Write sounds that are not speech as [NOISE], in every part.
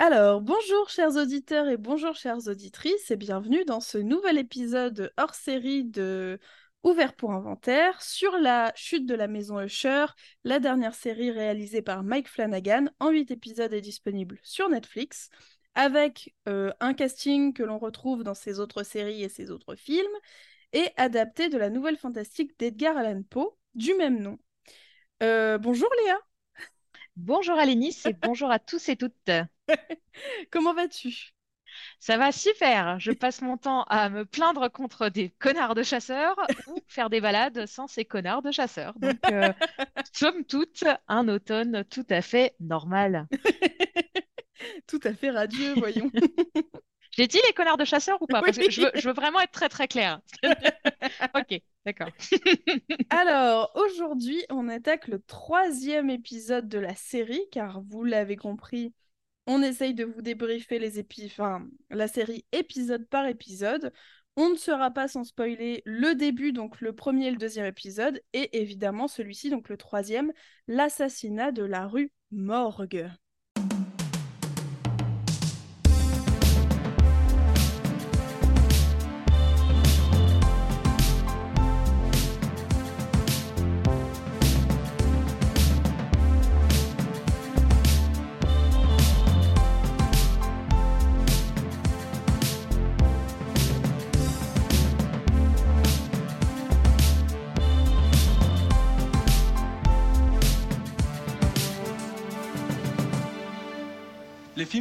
Alors, bonjour chers auditeurs et bonjour chères auditrices et bienvenue dans ce nouvel épisode hors série de Ouvert pour inventaire sur la chute de la maison Usher, la dernière série réalisée par Mike Flanagan en 8 épisodes est disponible sur Netflix avec euh, un casting que l'on retrouve dans ses autres séries et ses autres films et adapté de la nouvelle fantastique d'Edgar Allan Poe du même nom. Euh, bonjour Léa Bonjour Alénis et [LAUGHS] bonjour à tous et toutes. [LAUGHS] Comment vas-tu? Ça va super. Je passe mon temps à me plaindre contre des connards de chasseurs ou faire des balades sans ces connards de chasseurs. Donc, euh, [LAUGHS] somme toute, un automne tout à fait normal. [LAUGHS] Tout à fait radieux, voyons. J'ai dit les connards de chasseurs ou pas? Parce que je veux, je veux vraiment être très très claire. ok, d'accord. Alors, aujourd'hui, on attaque le troisième épisode de la série, car vous l'avez compris, on essaye de vous débriefer les la série épisode par épisode. On ne sera pas sans spoiler le début, donc le premier et le deuxième épisode, et évidemment celui-ci, donc le troisième, l'assassinat de la rue Morgue.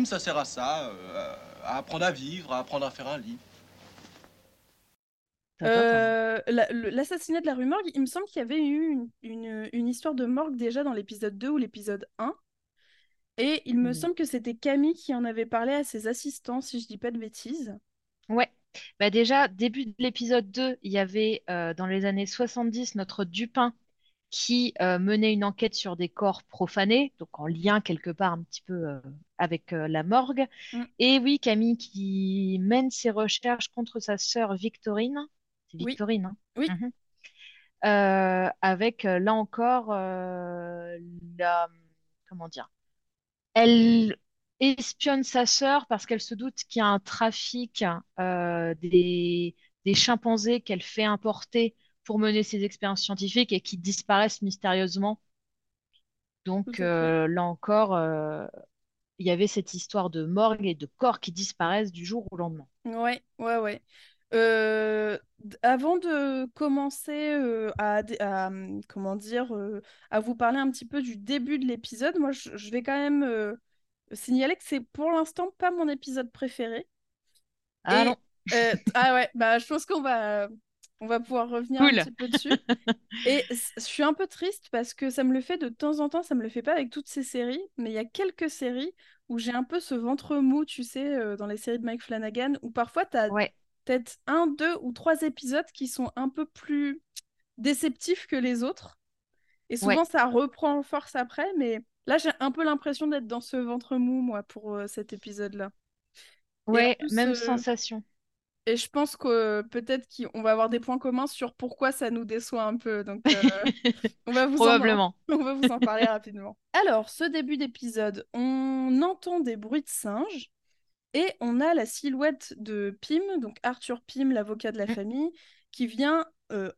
Ça sert à ça, euh, à apprendre à vivre, à apprendre à faire un lit. Euh, la- L'assassinat de la rue Morgue, il me semble qu'il y avait eu une, une- une histoire de morgue déjà dans l'épisode 2 ou l'épisode 1. Et il me Mhm. semble que c'était Camille qui en avait parlé à ses assistants, si je dis pas de bêtises. Ouais. Bah déjà, début de l'épisode 2, il y avait euh, dans les années 70 notre Dupin qui euh, menait une enquête sur des corps profanés, donc en lien quelque part un petit peu euh, avec euh, la morgue. Mm. Et oui, Camille qui mène ses recherches contre sa sœur Victorine. C'est. Victorine, hein Oui. Mhm. Avec là encore la comment dire elle espionne sa sœur parce qu'elle se doute qu'il y a un trafic des, des chimpanzés qu'elle fait importer pour mener ses expériences scientifiques et qui disparaissent mystérieusement. Donc euh, là encore, euh, il y avait cette histoire de morgue et de corps qui disparaissent du jour au lendemain. Ouais, ouais, ouais. Euh, avant de commencer euh, à, hum, comment dire, euh, à vous parler un petit peu du début de l'épisode, moi je, je vais quand même signaler que c'est pour l'instant pas mon épisode préféré. Ah Et non, [LAUGHS] ah ouais, bah je pense qu'on va on va pouvoir revenir un petit peu dessus. [LAUGHS] Et je suis un peu triste parce que ça me le fait de temps en temps, ça me le fait pas avec toutes ces séries, mais il y a quelques séries où j'ai un peu ce ventre mou, tu sais, euh, dans les séries de Mike Flanagan, où parfois tu as Ouais, peut-être un, deux ou trois épisodes qui sont un peu plus déceptifs que les autres. Et souvent ouais, ça reprend en force après, mais là j'ai un peu l'impression d'être dans ce ventre mou, moi, pour euh, cet épisode-là. Ouais, plus, même euh, sensation. Et je pense que euh, peut-être qu'on va avoir des points communs sur pourquoi ça nous déçoit un peu. Donc, euh, on va vous en, Probablement. [LAUGHS] on va vous en parler rapidement. Alors, ce début d'épisode, on entend des bruits de singes et on a la silhouette de Pym, donc Arthur Pym, l'avocat de la Mm. famille, qui vient euh,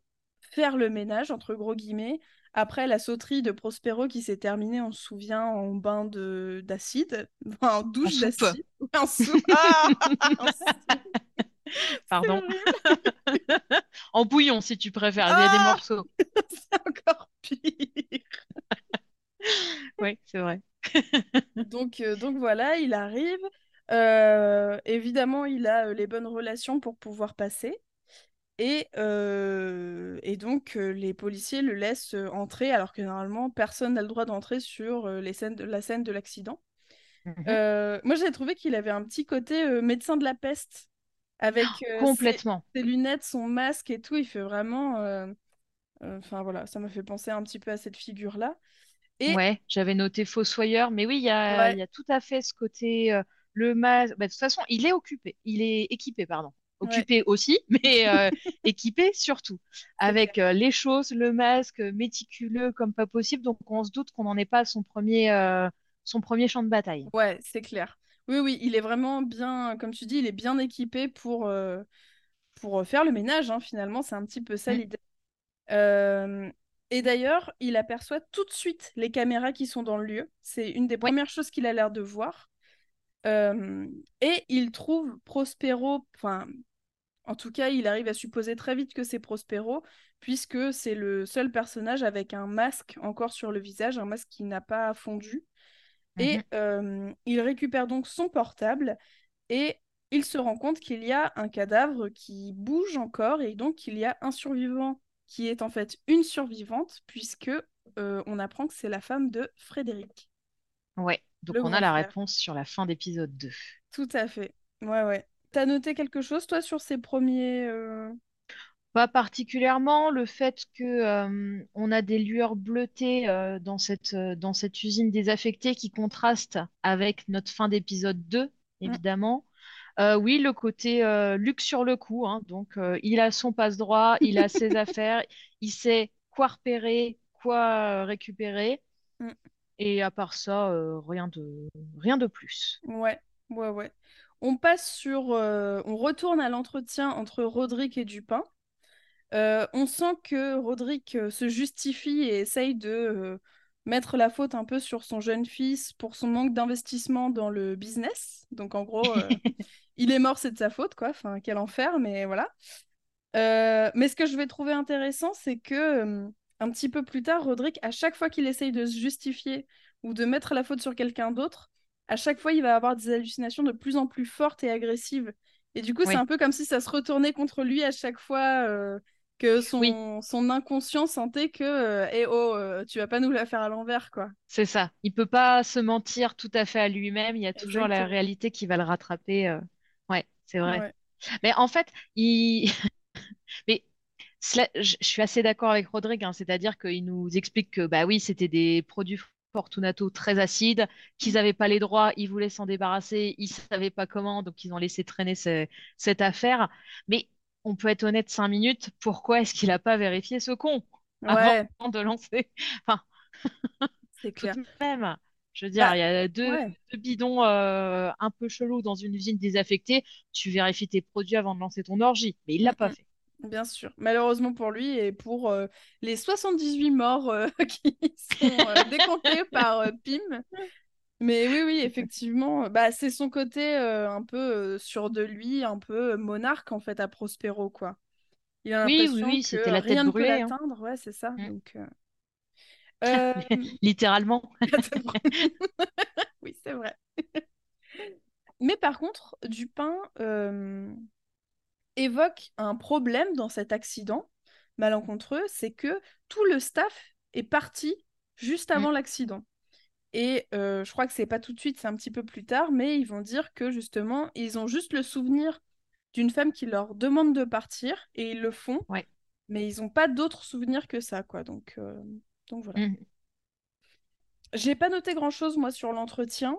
faire le ménage, entre gros guillemets, après la sauterie de Prospero qui s'est terminée, on se souvient, en bain de d'acide, [LAUGHS] enfin, en En douche d'acide. En soupe. [LAUGHS] Ah En soupe. [LAUGHS] Pardon. [LAUGHS] En bouillon, si tu préfères. Il y a des Ah morceaux. [LAUGHS] C'est encore pire. Oui, c'est vrai. Donc, euh, donc voilà, il arrive. Euh, évidemment, il a euh, les bonnes relations pour pouvoir passer. Et, et donc, les policiers le laissent entrer, alors que normalement, personne n'a le droit d'entrer sur les scènes de, la scène de l'accident. Mhm. Moi, j'ai trouvé qu'il avait un petit côté médecin de la peste, avec [GASPS] euh, ses, Complètement. ses lunettes, son masque et tout. Il fait vraiment... euh, euh, Enfin voilà, ça m'a fait penser un petit peu à cette figure-là. Et Ouais, j'avais noté fossoyeur, mais oui, il y a, il ouais, y a tout à fait ce côté, euh, le masque. bah, de toute façon, il est occupé, il est équipé, pardon. ouais, Occupé aussi, [LAUGHS] mais équipé surtout, [LAUGHS] avec les choses, le masque méticuleux comme pas possible. Donc, on se doute qu'on n'en est pas à son premier, son premier champ de bataille. Ouais, c'est clair. Oui, oui, il est vraiment bien, comme tu dis, il est bien équipé pour, euh, pour faire le ménage, hein, finalement, c'est un petit peu ça Mm. l'idée. Euh, et d'ailleurs, il aperçoit tout de suite les caméras qui sont dans le lieu. C'est une des Ouais. premières choses qu'il a l'air de voir. Euh, et il trouve Prospero, enfin, en tout cas, il arrive à supposer très vite que c'est Prospero, puisque c'est le seul personnage avec un masque encore sur le visage, un masque qui n'a pas fondu. Et Mhm. euh, il récupère donc son portable et il se rend compte qu'il y a un cadavre qui bouge encore et donc il y a un survivant qui est en fait une survivante puisque euh, on apprend que c'est la femme de Frédéric, Ouais. Donc on a la frère. réponse sur la fin d'épisode 2. Tout à fait. Ouais, ouais. T'as noté quelque chose, toi, sur ces premiers... euh, Pas particulièrement le fait que euh, on a des lueurs bleutées euh, dans cette, euh, dans cette usine désaffectée qui contrastent avec notre fin d'épisode 2, Mm. évidemment. Oui, le côté Luc sur le coup, hein, donc il a son passe-droit, il a ses [LAUGHS] affaires, il sait quoi repérer, quoi récupérer, Mm. et à part ça, rien de, rien de plus. Ouais, ouais, ouais. On passe sur... On retourne à l'entretien entre Roderick et Dupin. Euh, on sent que Roderick euh, se justifie et essaye de euh, mettre la faute un peu sur son jeune fils pour son manque d'investissement dans le business. Donc en gros, [LAUGHS] il est mort, c'est de sa faute, quoi. Enfin, quel enfer, mais voilà. Mais ce que je vais trouver intéressant, c'est que un petit peu plus tard, Roderick, à chaque fois qu'il essaye de se justifier ou de mettre la faute sur quelqu'un d'autre, à chaque fois, il va avoir des hallucinations de plus en plus fortes et agressives. Et du coup, c'est un peu comme si ça se retournait contre lui à chaque fois euh, que oui, son, son inconscient sentait que euh, eh oh, euh, tu vas pas nous la faire à l'envers, quoi. c'est ça. Il peut pas se mentir tout à fait à lui-même. Il y a toujours la réalité qui va le rattraper. euh. Ouais, c'est vrai. Ouais. Mais en fait, il... [LAUGHS] Mais cela- je suis assez d'accord avec Rodrigue, hein, c'est-à-dire qu'il nous explique que bah oui, c'était des produits Fortunato très acides, qu'ils n'avaient pas les droits, ils voulaient s'en débarrasser, ils savaient pas comment, donc ils ont laissé traîner ce- cette affaire. Mais on peut être honnête cinq minutes, pourquoi est-ce qu'il n'a pas vérifié ce con avant [LAUGHS] de lancer? Enfin, [LAUGHS] c'est tout clair. de même. Je veux dire, Bah, il y a deux, ouais. deux bidons euh, un peu chelous dans une usine désaffectée. Tu vérifies tes produits avant de lancer ton orgie. Mais il Mm, l'a pas fait. Bien sûr. Malheureusement pour lui et pour euh, les 78 morts euh, [LAUGHS] qui sont euh, décomptés par Pym. Mais oui, oui, effectivement, bah, c'est son côté euh, un peu euh, sûr de lui, un peu euh, monarque en fait à Prospero, quoi. Il a Oui, oui, oui, que c'était la tête rien ne peut brûlée, hein. l'atteindre, ouais, c'est ça. Mm. Donc, euh, [LAUGHS] Littéralement. [LAUGHS] brûlée. [LAUGHS] Oui, c'est vrai. Mais par contre, Dupin euh, évoque un problème dans cet accident malencontreux, c'est que tout le staff est parti juste Mm. avant l'accident. Et euh, je crois que c'est pas tout de suite, c'est un petit peu plus tard, mais ils vont dire que justement, ils ont juste le souvenir d'une femme qui leur demande de partir et ils le font, Ouais. mais ils n'ont pas d'autres souvenirs que ça, quoi. Donc, euh, donc voilà. Mm. J'ai pas noté grand-chose, moi, sur l'entretien.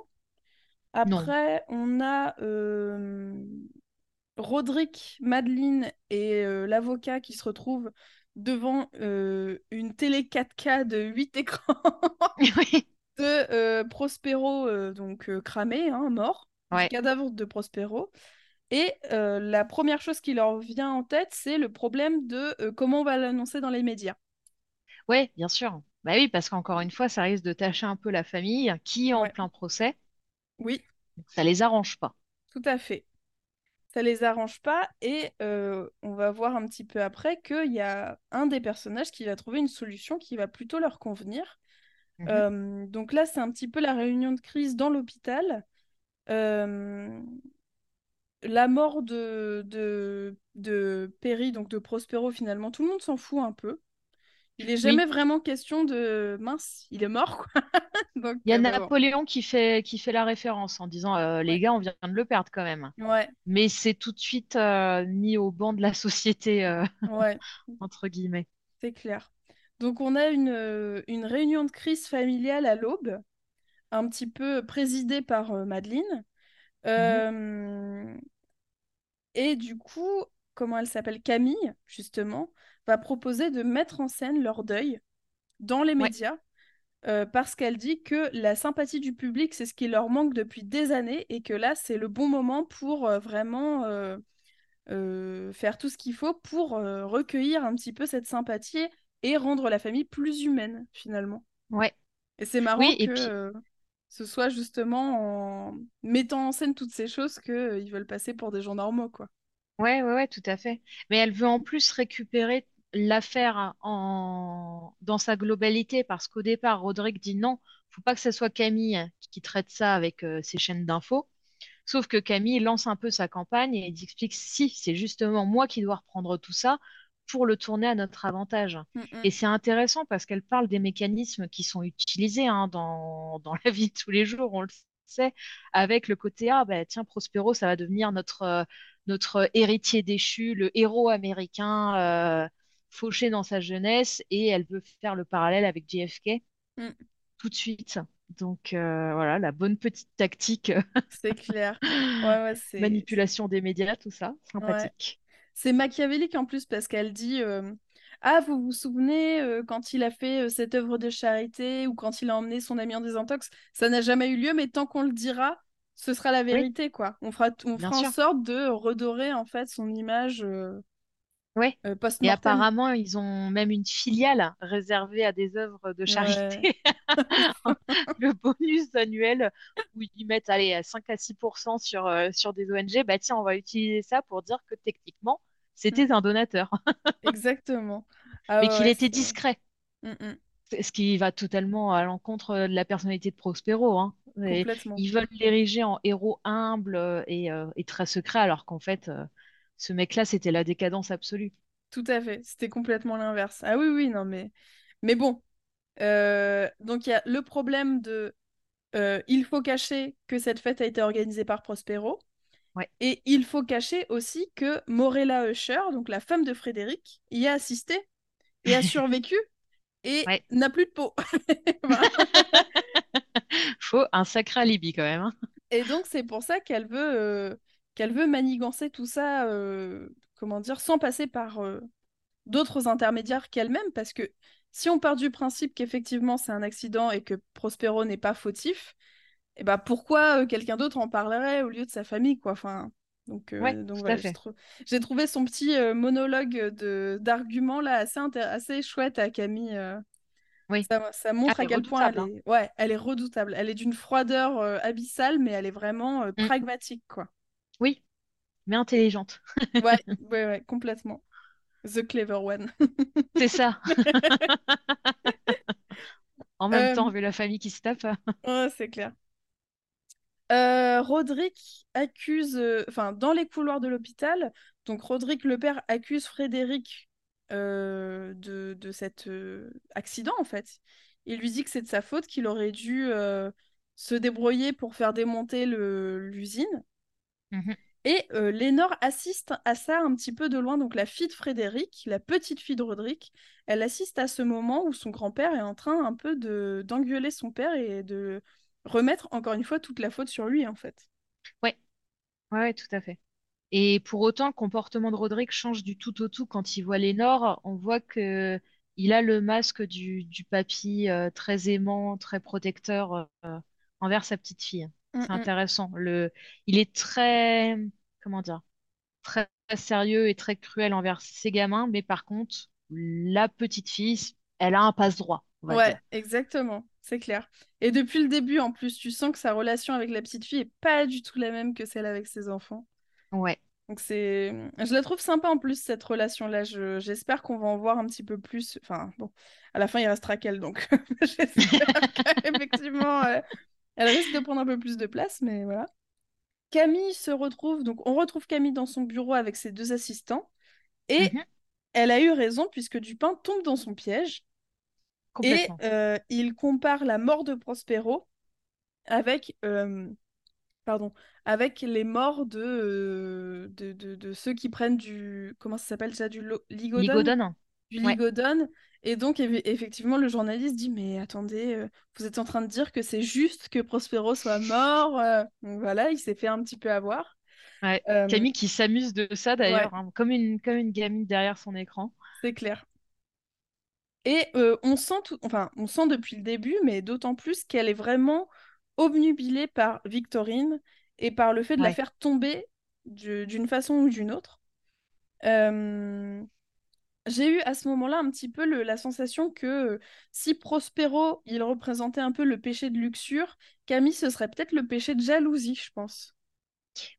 Non. Après, on a euh, Roderick, Madeleine et euh, l'avocat qui se retrouvent devant une télé 4K de 8 écrans [LAUGHS] Oui. De euh, Prospero, euh, donc euh, cramé, hein, mort, cadavre de Prospero. Et la première chose qui leur vient en tête, c'est le problème de comment on va l'annoncer dans les médias. Ouais, bien sûr. Bah oui, parce qu'encore une fois, ça risque de tâcher un peu la famille qui est en Ouais, plein procès. oui, ça les arrange pas. tout à fait. Ça les arrange pas et euh, on va voir un petit peu après qu'il y a un des personnages qui va trouver une solution qui va plutôt leur convenir. Mhm. Euh, donc là, c'est un petit peu la réunion de crise dans l'hôpital. Euh, la mort de, de, de Perry, donc de Prospero, finalement, tout le monde s'en fout un peu. Il est jamais Oui. vraiment question de mince, il est mort, quoi. [LAUGHS] Donc, Il y a euh, bon. Napoléon qui fait, qui fait la référence en disant euh, les Ouais, gars, on vient de le perdre quand même. ouais, Mais c'est tout de suite mis au banc de la société, ouais, [LAUGHS] entre guillemets. c'est clair. Donc, on a une, euh, une réunion de crise familiale à l'aube, un petit peu présidée par euh, Madeleine. Mhm. Euh, et du coup, comment elle s'appelle? Camille, justement, va proposer de mettre en scène leur deuil dans les Ouais. médias euh, parce qu'elle dit que la sympathie du public, c'est ce qui leur manque depuis des années et que là, c'est le bon moment pour euh, vraiment euh, faire tout ce qu'il faut pour recueillir un petit peu cette sympathie et rendre la famille plus humaine, finalement. Ouais. Et c'est marrant que ce soit justement en mettant en scène toutes ces choses qu'ils veulent passer pour des gens normaux, quoi. Ouais, ouais, ouais, tout à fait. Mais elle veut en plus récupérer l'affaire en... dans sa globalité parce qu'au départ, Roderick dit non, faut pas que ce soit Camille qui traite ça avec euh, ses chaînes d'infos. Sauf que Camille lance un peu sa campagne et il explique si c'est justement moi qui dois reprendre tout ça pour le tourner à notre avantage. Mm, mm. Et c'est intéressant parce qu'elle parle des mécanismes qui sont utilisés hein, dans, dans la vie de tous les jours, on le sait, avec le côté ah bah tiens Prospero ça va devenir notre euh, notre héritier déchu, le héros américain euh, fauché dans sa jeunesse et elle veut faire le parallèle avec JFK Mm. tout de suite. Donc euh, voilà, la bonne petite tactique, C'est clair. Ouais, ouais, [LAUGHS] c'est manipulation des médias, tout ça, sympathique. C'est machiavélique en plus parce qu'elle dit euh, Ah, vous vous souvenez euh, quand il a fait euh, cette œuvre de charité ou quand il a emmené son ami en désintox, ça n'a jamais eu lieu, mais tant qu'on le dira, ce sera la vérité, quoi. On fera, on fera en sorte de redorer en fait son image Ouais. euh, Et apparemment, ils ont même une filiale réservée à des œuvres de Ouais. charité. [LAUGHS] Le bonus annuel où ils mettent allez, à 5 à 6 sur, euh, sur des ONG. Bah tiens, on va utiliser ça pour dire que techniquement, c'était un donateur, [LAUGHS] Exactement. Ah mais ouais, qu'il était discret. Mm, mm, Ce qui va totalement à l'encontre de la personnalité de Prospero. Hein. Et complètement. ils veulent l'ériger en héros humble euh, et, euh, et très secret, alors qu'en fait, ce mec-là, c'était la décadence absolue. Tout à fait. C'était complètement l'inverse. Ah oui, oui, non, mais, mais bon. Euh, donc il y a le problème de euh, il faut cacher que cette fête a été organisée par Prospero. Ouais. Et il faut cacher aussi que Morella Usher, donc la femme de Frédéric, y a assisté et a [LAUGHS] survécu et Ouais. n'a plus de peau. Voilà. [LAUGHS] [LAUGHS] Faut un sacré alibi quand même. hein. Et donc c'est pour ça qu'elle veut euh, qu'elle veut manigancer tout ça, euh, comment dire, sans passer par euh, d'autres intermédiaires qu'elle-même, parce que si on part du principe qu'effectivement c'est un accident et que Prospero n'est pas fautif, et ben pourquoi euh, quelqu'un d'autre en parlerait au lieu de sa famille, quoi? Enfin, donc, Ouais, donc voilà, j'ai trouvé son petit monologue de d'arguments là assez assez chouette à Camille. Oui. Ça, ça montre à quel point elle hein. est, ouais, elle est redoutable. Elle est d'une froideur euh, abyssale, mais elle est vraiment euh, Mm. pragmatique, quoi. Oui, mais intelligente. Ouais, ouais, [LAUGHS] ouais, complètement. The clever one. C'est ça. [LAUGHS] En même Euh, temps, vu la famille qui se tape. Ouais, c'est clair. Euh, Roderick accuse, euh, enfin, dans les couloirs de l'hôpital, donc Roderick le père accuse Frédéric euh, de, de cet euh, accident, en fait. Il lui dit que c'est de sa faute, qu'il aurait dû euh, se débrouiller pour faire démonter le- l'usine. Mhm. Et euh, Lénore assiste à ça un petit peu de loin, donc la fille de Frédéric, la petite fille de Roderick, elle assiste à ce moment où son grand-père est en train un peu de d'engueuler son père et de remettre encore une fois toute la faute sur lui en fait. Ouais, ouais, ouais, tout à fait. Et pour autant, le comportement de Roderick change du tout au tout quand il voit Lénore. On voit que il a le masque du, du papy euh, très aimant, très protecteur euh, envers sa petite fille. Mm, C'est mm. intéressant. Le, il est très, comment dire, très sérieux et très cruel envers ses gamins, mais par contre, la petite fille, elle a un passe-droit, on va Ouais, dire. exactement, c'est clair. Et depuis le début en plus, tu sens que sa relation avec la petite fille est pas du tout la même que celle avec ses enfants. Ouais. Donc c'est, je la trouve sympa en plus cette relation-là. Je... J'espère qu'on va en voir un petit peu plus. Enfin bon, à la fin il restera qu'elle, donc [LAUGHS] j'espère [LAUGHS] qu'effectivement euh, elle risque de prendre un peu plus de place, mais voilà. Camille se retrouve, donc on retrouve Camille dans son bureau avec ses deux assistants et Mhm. elle a eu raison puisque Dupin tombe dans son piège et euh, il compare la mort de Prospero avec euh, pardon, avec les morts de, euh, de, de, de ceux qui prennent du... Comment ça s'appelle ça? Du lo- ligodone? Ligodone. Du Ouais. ligodone. Et donc, eff- effectivement, le journaliste dit, mais attendez, euh, vous êtes en train de dire que c'est juste que Prospero soit mort. euh. Donc voilà, il s'est fait un petit peu avoir. Ouais. Euh, Camille qui s'amuse de ça ouais, d'ailleurs, hein, comme une, comme une gamine derrière son écran. c'est clair. Et on sent tout, enfin, on sent depuis le début, mais d'autant plus qu'elle est vraiment obnubilée par Victorine et par le fait de la faire tomber du- d'une façon ou d'une autre. Euh, J'ai eu à ce moment-là un petit peu le- la sensation que si Prospero, il représentait un peu le péché de luxure, Camille, ce serait peut-être le péché de jalousie, je pense.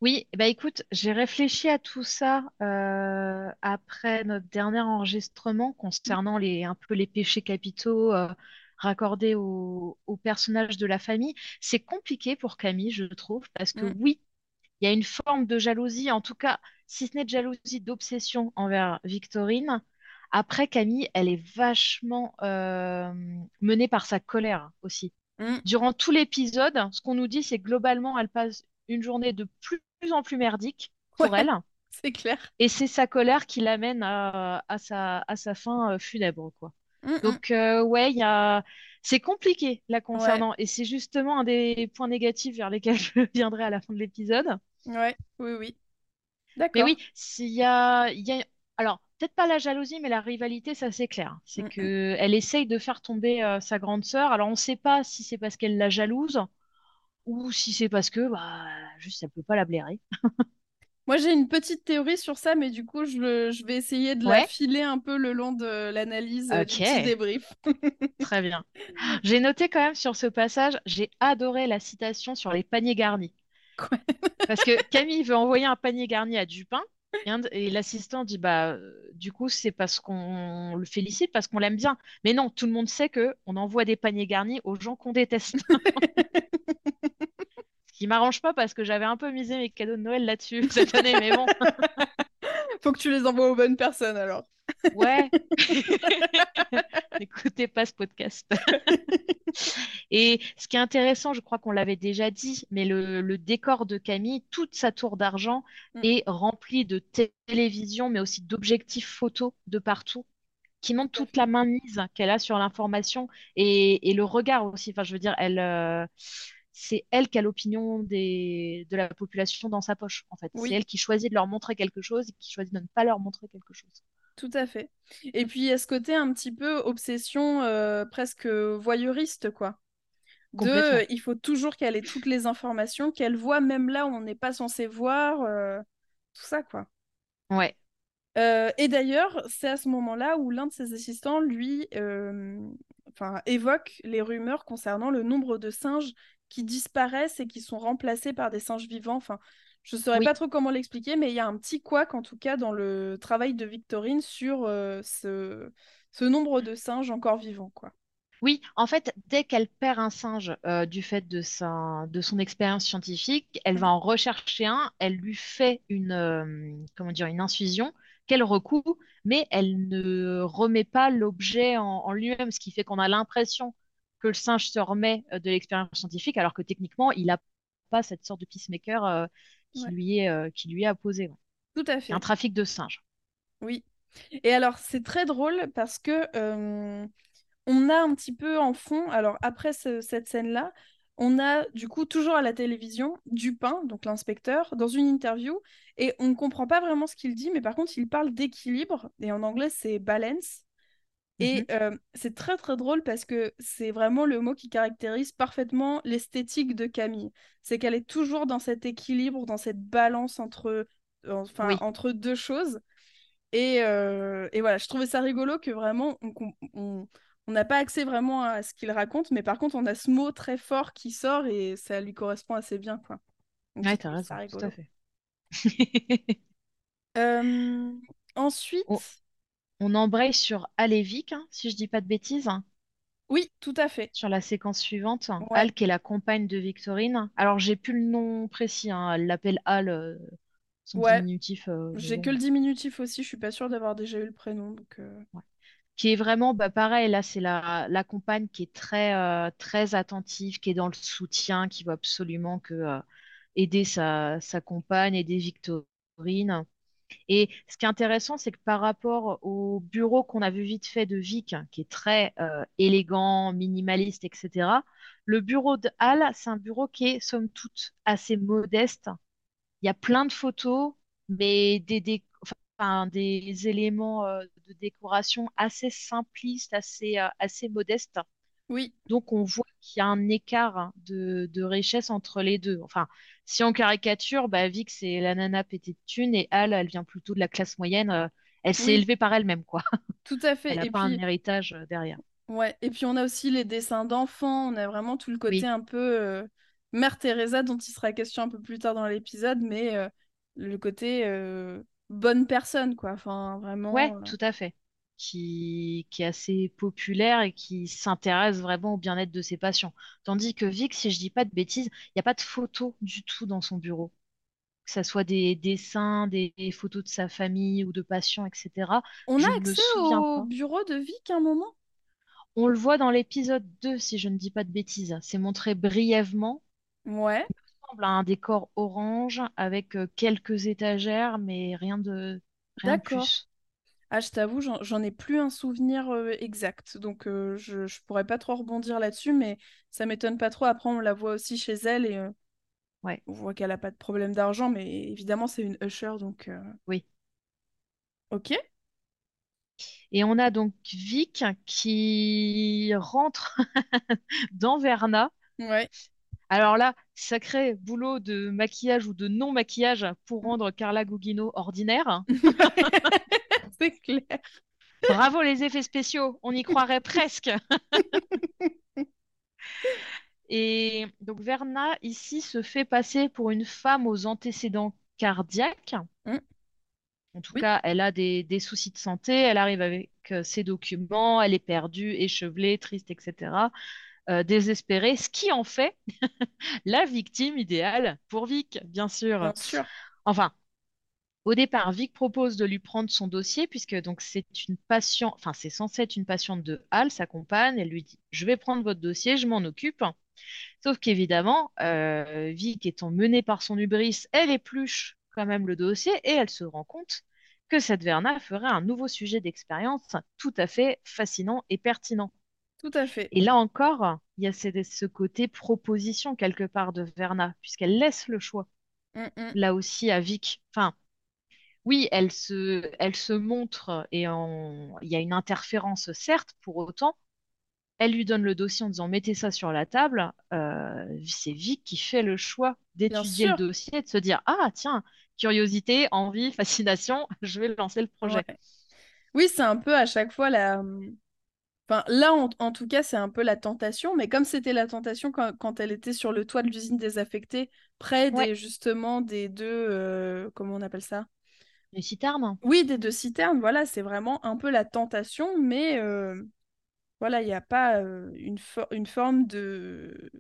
Oui, bah écoute, j'ai réfléchi à tout ça euh, après notre dernier enregistrement concernant les, un peu les péchés capitaux euh, raccordés au, au personnage de la famille. C'est compliqué pour Camille, je trouve, parce que Mm. oui, il y a une forme de jalousie, en tout cas, si ce n'est de jalousie, d'obsession envers Victorine. Après, Camille, elle est vachement euh, menée par sa colère aussi. Mm. Durant tout l'épisode, ce qu'on nous dit, c'est que globalement, elle passe une journée de plus en plus merdique pour Ouais, elle. [LAUGHS] c'est clair. Et c'est sa colère qui l'amène à, à sa, à sa fin euh, funèbre, quoi. Mm, mm. Donc, euh, ouais, il y a... c'est compliqué Ouais, concernant. Et c'est justement un des points négatifs vers lesquels [LAUGHS] je viendrai à la fin de l'épisode. Ouais, oui, oui. Mais D'accord. oui, s'il y a, il y a... Alors, peut-être pas la jalousie, mais la rivalité, ça c'est clair. C'est Mm, mm. que elle essaye de faire tomber euh, sa grande sœur. Alors, on ne sait pas si c'est parce qu'elle la jalouse ou si c'est parce que, bah, juste, elle peut pas la blairer. [LAUGHS] Moi, j'ai une petite théorie sur ça, mais du coup, je, le- je vais essayer de la filer un peu le long de l'analyse euh, du petit ok, débrief. [LAUGHS] très bien. J'ai noté quand même sur ce passage, j'ai adoré la citation sur les paniers garnis. Quoi. [LAUGHS] Parce que Camille veut envoyer un panier garni à Dupin et l'assistant dit bah euh, du coup c'est parce qu'on le félicite parce qu'on l'aime bien. Mais non, tout le monde sait que on envoie des paniers garnis aux gens qu'on déteste. [LAUGHS] Ce qui m'arrange pas parce que j'avais un peu misé mes cadeaux de Noël là-dessus cette année, mais bon, [LAUGHS] Faut que tu les envoies aux bonnes personnes alors. Ouais. [LAUGHS] N'écoutez pas ce podcast. [LAUGHS] Et ce qui est intéressant, je crois qu'on l'avait déjà dit, mais le, le décor de Camille, toute sa tour d'argent Mm. est remplie de té- télévision, mais aussi d'objectifs photos de partout, qui à toute la mainmise qu'elle a sur l'information et, et le regard aussi. Enfin, je veux dire, elle, euh, c'est elle qui a l'opinion des, de la population dans sa poche, en fait. C'est elle qui choisit de leur montrer quelque chose et qui choisit de ne pas leur montrer quelque chose. Tout à fait. Et puis, il y a ce côté un petit peu obsession euh, presque voyeuriste, quoi. De, euh, il faut toujours qu'elle ait toutes les informations, qu'elle voit même là où on n'est pas censé voir, euh, tout ça, quoi. Ouais, Euh, et d'ailleurs, c'est à ce moment-là où l'un de ses assistants, lui, évoque les rumeurs concernant le nombre de singes qui disparaissent et qui sont remplacés par des singes vivants. Enfin, je ne saurais oui. pas trop comment l'expliquer, mais il y a un petit couac, en tout cas, dans le travail de Victorine sur euh, ce... ce nombre de singes encore vivants, quoi. Oui, en fait, dès qu'elle perd un singe euh, du fait de sa, de son expérience scientifique, elle va Mhm. en rechercher un, elle lui fait une, euh, comment dire, une incision qu'elle recoue, mais elle ne remet pas l'objet en, en lui-même, ce qui fait qu'on a l'impression que le singe se remet euh, de l'expérience scientifique, alors que techniquement, il n'a pas cette sorte de peacemaker euh, qui Ouais, lui est, euh, qui lui est apposé. ouais. tout à a un fait. trafic de singes. Oui. Et alors, c'est très drôle parce que euh, on a un petit peu en fond, alors après ce- cette scène-là, on a du coup toujours à la télévision Dupin, donc l'inspecteur, dans une interview, et on ne comprend pas vraiment ce qu'il dit, mais par contre il parle d'équilibre, et en anglais c'est balance. Et Mhm. euh, c'est très très drôle parce que c'est vraiment le mot qui caractérise parfaitement l'esthétique de Camille. C'est qu'elle est toujours dans cet équilibre, dans cette balance entre, enfin, Oui, entre deux choses. Et, euh, et voilà, je trouvais ça rigolo que vraiment, on n'a pas accès vraiment à ce qu'il raconte, mais par contre, on a ce mot très fort qui sort et ça lui correspond assez bien, quoi. Donc, ouais, t'as raison, tout à fait. Euh, ensuite, on embraye sur Alevik, hein, si je dis pas de bêtises. oui, tout à fait. Sur la séquence suivante, Ouais, Al, qui est la compagne de Victorine. Alors, j'ai plus le nom précis, hein, elle l'appelle Al, euh, son ouais, diminutif, euh, j'ai que le diminutif aussi, je suis pas sûre d'avoir déjà eu le prénom. Donc, euh, ouais. Qui est vraiment, bah, pareil, là, c'est la, la compagne qui est très, très attentive, qui est dans le soutien, qui veut absolument que, aider sa, sa compagne, aider Victorine. Et ce qui est intéressant, c'est que par rapport au bureau qu'on a vu vite fait de Vic, qui est très euh, élégant, minimaliste, etc., le bureau de Hal, c'est un bureau qui est, somme toute, assez modeste. Il y a plein de photos, mais des éléments euh, de décoration assez simplistes, assez, euh, assez modestes. Oui, Donc on voit qu'il y a un écart de, de richesse entre les deux. Enfin, si on caricature, bah, Vic, c'est la nana pétée de thunes et Al, elle vient plutôt de la classe moyenne. euh, elle s'est oui, élevée par elle-même, quoi. tout à Elle fait. n'a Et pas un puis, héritage euh, derrière. ouais, et puis on a aussi les dessins d'enfants, on a vraiment tout le côté Oui, un peu euh, Mère Teresa dont il sera question un peu plus tard dans l'épisode, mais euh, le côté euh, bonne personne, quoi. Enfin, ouais, vraiment. euh, tout à fait. Qui, qui est assez populaire et qui s'intéresse vraiment au bien-être de ses patients. Tandis que Vic, si je dis pas de bêtises, il n'y a pas de photos du tout dans son bureau. Que ce soit des dessins, des des photos de sa famille ou de patients, etc. On a Je ne accès au pas. bureau de Vic à un moment? On le voit dans l'épisode 2, si je ne dis pas de bêtises. C'est montré brièvement. Ouais, Il ressemble à un décor orange avec euh, quelques étagères, mais rien de, rien de d'accord. Ah, je t'avoue, j'en ai plus un souvenir euh, exact, donc euh, je, je pourrais pas trop rebondir là-dessus, mais ça m'étonne pas trop. Après, on la voit aussi chez elle et euh, Ouais, on voit qu'elle a pas de problème d'argent, mais évidemment, c'est une usher, donc oui. ok. Et on a donc Vic qui rentre [LAUGHS] dans Verna. Ouais, Alors là, sacré boulot de maquillage ou de non-maquillage pour rendre Carla Gugino ordinaire. [LAUGHS] c'est clair. Bravo les effets spéciaux, on y croirait presque. [LAUGHS] Et donc Verna ici se fait passer pour une femme aux antécédents cardiaques. Mm, En tout Oui, cas, elle a des, des soucis de santé, elle arrive avec euh, ses documents, elle est perdue, échevelée, triste, etc. euh, désespérée, ce qui en fait [LAUGHS] la victime idéale pour Vic, bien sûr. bien sûr. Enfin, au départ, Vic propose de lui prendre son dossier puisque donc c'est une patiente, enfin c'est censé être une patiente de Hal, sa compagne. Elle lui dit, je vais prendre votre dossier, je m'en occupe. Sauf qu'évidemment, euh, Vic étant menée par son hubris, elle épluche quand même le dossier et elle se rend compte que cette Verna ferait un nouveau sujet d'expérience tout à fait fascinant et pertinent. Tout à fait. Et là encore, il y a ce, ce côté proposition quelque part de Verna, puisqu'elle laisse le choix, Mm, mm, là aussi à Vic. Enfin, oui, elle se, elle se montre et en- il y a une interférence, certes, pour autant, elle lui donne le dossier en disant mettez ça sur la table. Euh, c'est Vic qui fait le choix d'étudier le dossier et de se dire ah tiens, curiosité, envie, fascination, [LAUGHS] je vais lancer le Ouais. projet. Oui, c'est un peu à chaque fois la. Enfin, là, en, en tout cas, c'est un peu la tentation, mais comme c'était la tentation quand, quand elle était sur le toit de l'usine désaffectée, près Ouais, des, justement, des deux, euh, comment on appelle ça? Le citerne. Oui, des deux citernes, voilà, c'est vraiment un peu la tentation, mais euh, voilà, il n'y a pas euh, une, for- une forme de...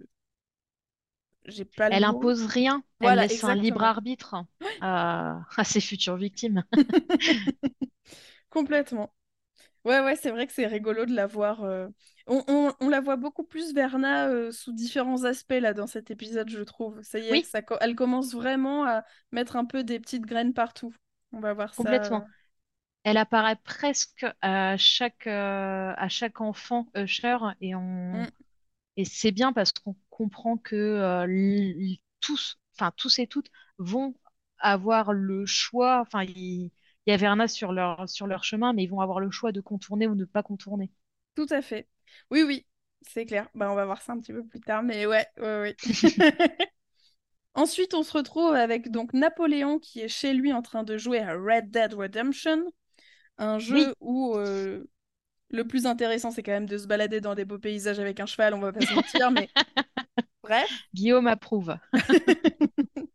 J'ai pas le Elle mot. impose rien, elle laisse un libre exactement. arbitre à, à ses futures victimes. [LAUGHS] Complètement. Ouais, ouais, c'est vrai que c'est rigolo de la voir. euh, On, on- on la voit beaucoup plus, Verna, euh, sous différents aspects, là, dans cet épisode, je trouve. Ça y est, Oui, ça, co- elle commence vraiment à mettre un peu des petites graines partout. On va voir ça. complètement. Elle apparaît presque à chaque, euh, à chaque enfant Usher et, on, Mm, et c'est bien parce qu'on comprend que euh, tous, enfin tous et toutes vont avoir le choix, enfin il, il y a Verna sur leur, sur leur chemin, mais ils vont avoir le choix de contourner ou ne pas contourner. tout à fait. Oui, oui, c'est clair. Bah, on va voir ça un petit peu plus tard, mais ouais, ouais, ouais. [LAUGHS] Ensuite, on se retrouve avec donc Napoléon qui est chez lui en train de jouer à Red Dead Redemption, un Oui, jeu où euh, le plus intéressant, c'est quand même de se balader dans des beaux paysages avec un cheval, on va pas se mentir, mais [LAUGHS] bref. Guillaume approuve. [LAUGHS]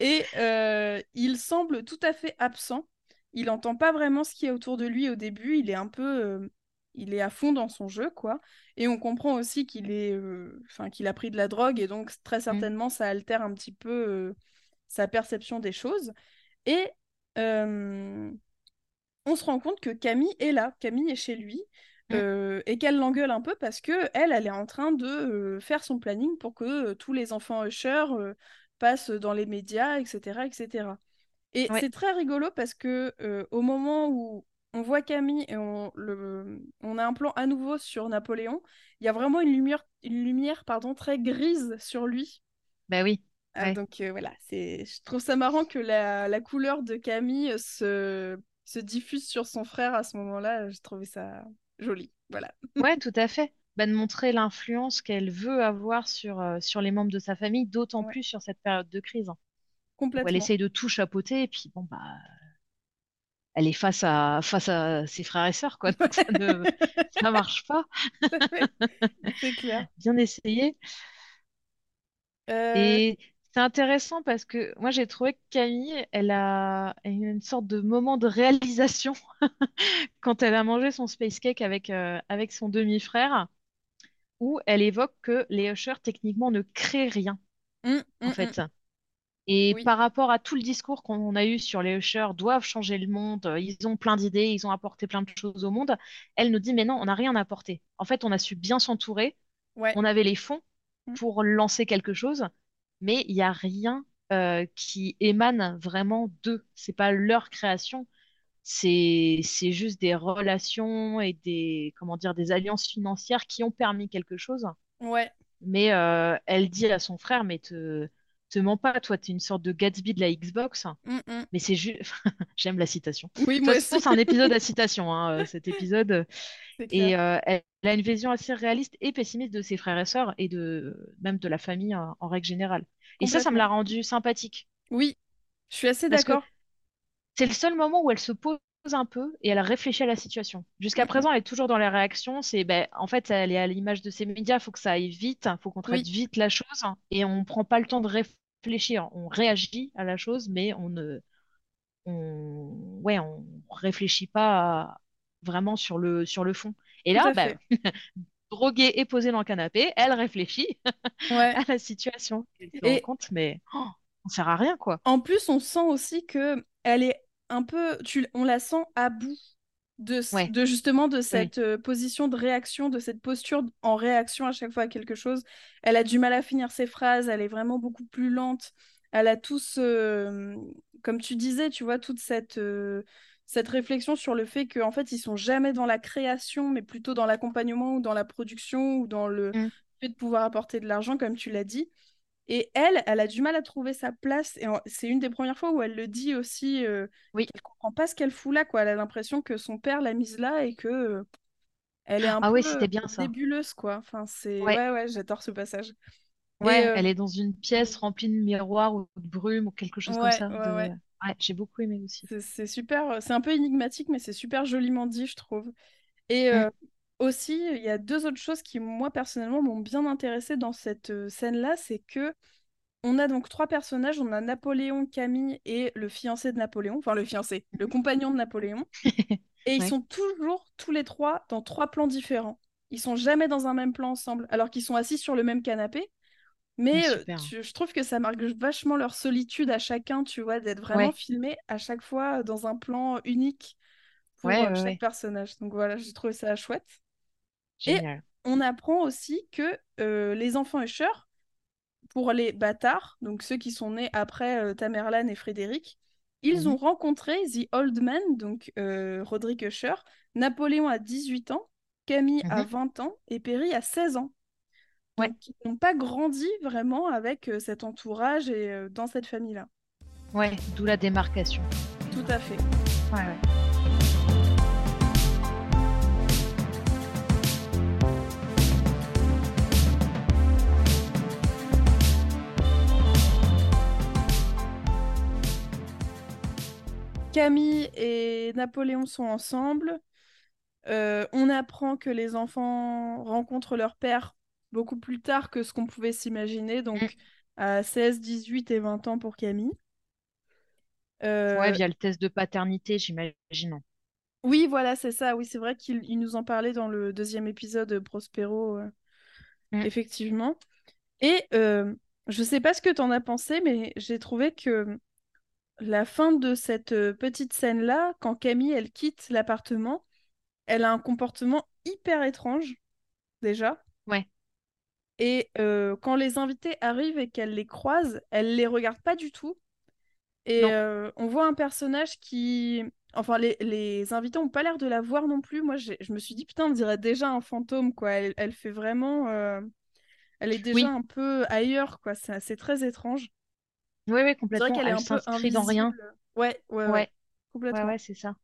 Et euh, il semble tout à fait absent. Il n'entend pas vraiment ce qui est autour de lui au début. Il est un peu, euh, il est à fond dans son jeu, quoi. Et on comprend aussi qu'il est, euh, enfin, qu'il a pris de la drogue et donc très Mm, certainement ça altère un petit peu euh, sa perception des choses. Et euh, on se rend compte que Camille est là. Camille est chez lui. mm. euh, et qu'elle l'engueule un peu parce que elle, elle est en train de faire son planning pour que tous les enfants Usher passent dans les médias, etc., etc. Et Ouais. c'est très rigolo parce que au moment où on voit Camille et on, le, on a un plan à nouveau sur Napoléon, il y a vraiment une lumière, une lumière pardon, très grise sur lui. Bah oui. Ouais. donc euh, voilà, c'est, je trouve ça marrant que la, la couleur de Camille se, se diffuse sur son frère à ce moment-là. J'ai trouvé ça joli. Voilà, [LAUGHS] Ouais, tout à fait. Bah, de montrer l'influence qu'elle veut avoir sur, euh, sur les membres de sa famille, d'autant Ouais. plus sur cette période de crise, hein, où elle complètement. essaye de tout chapeauter, et puis bon, bah, elle est face à, face à ses frères et sœurs, quoi. Donc ça ne ça marche pas. [LAUGHS] C'est clair. Bien essayé. Euh, Et c'est intéressant parce que moi, j'ai trouvé que Camille, elle a une sorte de moment de réalisation [LAUGHS] quand elle a mangé son space cake avec, euh, avec son demi-frère, où elle évoque que les Ushers, techniquement, ne créent rien, hum, en hum. fait. Et Oui, par rapport à tout le discours qu'on a eu sur les Ushers, doivent changer le monde, euh, ils ont plein d'idées, ils ont apporté plein de choses au monde, elle nous dit, mais non, on n'a rien apporté. En fait, on a su bien s'entourer, ouais. on avait les fonds Mm. pour lancer quelque chose, mais il n'y a rien euh, qui émane vraiment d'eux. C'est pas leur création, c'est c'est juste des relations et des comment dire des alliances financières qui ont permis quelque chose. Ouais, Mais euh, elle dit à son frère, mais te te mens pas, toi, t'es une sorte de Gatsby de la Xbox. Mais c'est juste, [LAUGHS] j'aime la citation. Oui, moi c'est un épisode [LAUGHS] à citation, hein, euh, cet épisode. Et euh, elle, elle a une vision assez réaliste et pessimiste de ses frères et sœurs et de même de la famille en, en règle générale. Et ça, ça me l'a rendu sympathique. Oui, je suis assez d'accord. c'est le seul moment où elle se pose un peu et elle réfléchit à la situation. Jusqu'à présent, elle est toujours dans les réactions. C'est, ben, en fait, elle est à l'image de ces médias. Il faut que ça aille vite. Il faut qu'on traite Oui, vite la chose. Et on prend pas le temps de réfléchir. On réagit à la chose, mais on ne, on, ouais, on réfléchit pas à- vraiment sur le, sur le fond. Et là, ben, [LAUGHS] droguée et posée dans le canapé, elle réfléchit [LAUGHS] Ouais. à la situation. Elle se rend Et compte, mais oh, on sert à rien, quoi. en plus, on sent aussi que elle est un peu, tu, on la sent à bout de, Ouais, de justement de cette euh, position de réaction, de cette posture en réaction à chaque fois à quelque chose. Elle a du mal à finir ses phrases, elle est vraiment beaucoup plus lente. Elle a tous, euh, comme tu disais, tu vois, toute cette, euh, cette réflexion sur le fait qu'en fait, ils sont jamais dans la création, mais plutôt dans l'accompagnement ou dans la production ou dans le Mm. fait de pouvoir apporter de l'argent, comme tu l'as dit. Et elle, elle a du mal à trouver sa place. Et c'est une des premières fois où elle le dit aussi, euh, oui. qu'elle comprend pas ce qu'elle fout là, quoi. Elle a l'impression que son père l'a mise là et que euh, elle est un Ah peu euh, c'était bien ça. quoi. Enfin, c'est... Ouais, Ouais, ouais, j'adore ce passage. Et ouais, euh, elle est dans une pièce remplie de miroirs ou de brume ou quelque chose comme ça. ouais, De... ouais. Ouais, j'ai beaucoup aimé aussi. C'est super... euh, C'est un peu énigmatique, mais c'est super joliment dit, je trouve. Et Mm. euh, aussi, il y a deux autres choses qui, moi, personnellement, m'ont bien intéressée dans cette scène-là. C'est que On a donc trois personnages, on a Napoléon, Camille et le fiancé de Napoléon, enfin le fiancé, le compagnon de Napoléon, [LAUGHS] et ils Ouais, sont toujours tous les trois dans trois plans différents. Ils sont jamais dans un même plan ensemble, alors qu'ils sont assis sur le même canapé, mais euh, tu- je trouve que ça marque vachement leur solitude à chacun, tu vois, d'être vraiment Ouais, filmés à chaque fois dans un plan unique pour ouais, chaque personnage. Donc voilà, j'ai trouvé ça chouette. Et on apprend aussi que euh, les enfants Usher, pour les bâtards, donc ceux qui sont nés après euh, Tamerlan et Frédéric, ils ont Mhm, rencontré The Old Man, donc euh, Roderick Usher, Napoléon à 18 ans, Camille à mhm. 20 ans et Perry à 16 ans. Ouais, Donc ils n'ont pas grandi vraiment avec euh, cet entourage et euh, dans cette famille-là. ouais, d'où la démarcation. Tout à fait. Ouais, ouais. Camille et Napoléon sont ensemble. Euh, on apprend que les enfants rencontrent leur père beaucoup plus tard que ce qu'on pouvait s'imaginer, Mm. donc à 16, 18 et 20 ans pour Camille. Ouais, Euh, via le test de paternité, j'imagine. oui, voilà, c'est ça. Oui, c'est vrai qu'il il nous en parlait dans le deuxième épisode, euh, Prospero, euh, Mm. effectivement. Et je sais pas ce que tu en as pensé, mais j'ai trouvé que la fin de cette euh, petite scène-là, quand Camille, elle quitte l'appartement, elle a un comportement hyper étrange, déjà. Ouais, Et euh, quand les invités arrivent et qu'elle les croise, elle les regarde pas du tout. Et euh, on voit un personnage qui... Enfin, les, les invités ont pas l'air de la voir non plus. Moi, je me suis dit, putain, on dirait déjà un fantôme, quoi. Elle, elle fait vraiment... euh, Elle est déjà Oui, un peu ailleurs, quoi. C'est très étrange. Oui, oui, C'est vrai complètement. qu'elle est un peu dans rien. Ouais, ouais, ouais, Ouais, ouais, complètement. ouais, c'est ça.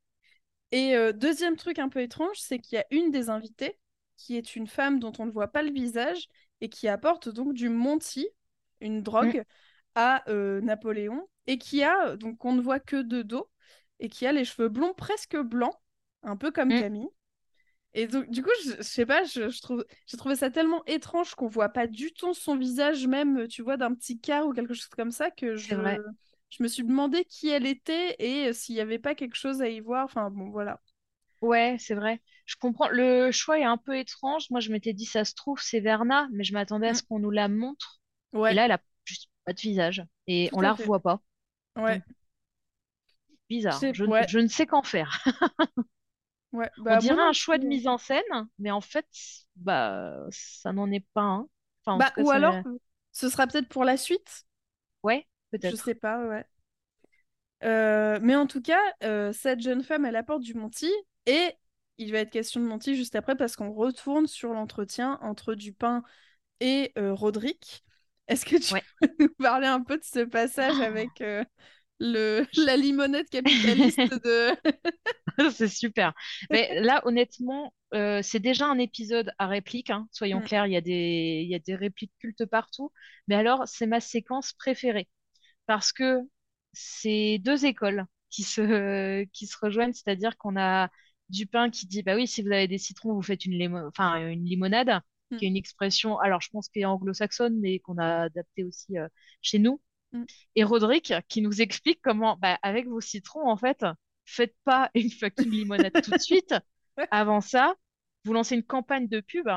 Et euh, deuxième truc un peu étrange, c'est qu'il y a une des invitées qui est une femme dont on ne voit pas le visage et qui apporte donc du Monty, une Mm, drogue, à euh, Napoléon et qui a, donc on ne voit que de dos, et qui a les cheveux blonds presque blancs, un peu comme mm. Camille. Et donc, du coup, je, je sais pas, je, je trouve, j'ai trouvé ça tellement étrange qu'on voit pas du tout son visage, même, tu vois, d'un petit quart ou quelque chose comme ça, que je, vrai. je me suis demandé qui elle était et euh, s'il y avait pas quelque chose à y voir. Enfin, bon, voilà. Ouais, c'est vrai. Je comprends. Le choix est un peu étrange. Moi, je m'étais dit, ça se trouve, c'est Verna, mais je m'attendais à Mm. ce qu'on nous la montre. Et là, elle a juste pas de visage. Et tout on la revoit pas. Ouais, Donc, je bizarre. sais- Je, ouais, je ne sais qu'en faire. [LAUGHS] ouais. On Bah, dirait un choix de mise en scène, mais en fait, bah, ça n'en est pas un. Enfin, en Bah, cas, ou alors, ce sera peut-être pour la suite. Ouais, Je peut-être. sais pas, ouais. Euh, mais en tout cas, euh, cette jeune femme, elle apporte du Monty et il va être question de Monty juste après parce qu'on retourne sur l'entretien entre Dupin et euh, Roderick. Est-ce que tu Ouais. [LAUGHS] peux nous parler un peu de ce passage avec euh, le, [LAUGHS] la limonette capitaliste de... [LAUGHS] C'est super. Mais là, honnêtement, euh, c'est déjà un épisode à réplique, hein, soyons Mm, clairs, il y a des, il y a des répliques cultes partout. Mais alors, c'est ma séquence préférée parce que c'est deux écoles qui se, [LAUGHS] qui se rejoignent, c'est-à-dire qu'on a Dupin qui dit, bah oui, si vous avez des citrons, vous faites une, limo- enfin, une limonade, mm, qui est une expression, alors je pense qu'elle est anglo-saxonne, mais qu'on a adaptée aussi euh, chez nous. Mm. Et Roderick qui nous explique comment, bah, avec vos citrons, en fait, faites pas [LAUGHS] une fucking limonade tout de suite. [LAUGHS] Avant ça, vous lancez une campagne de pub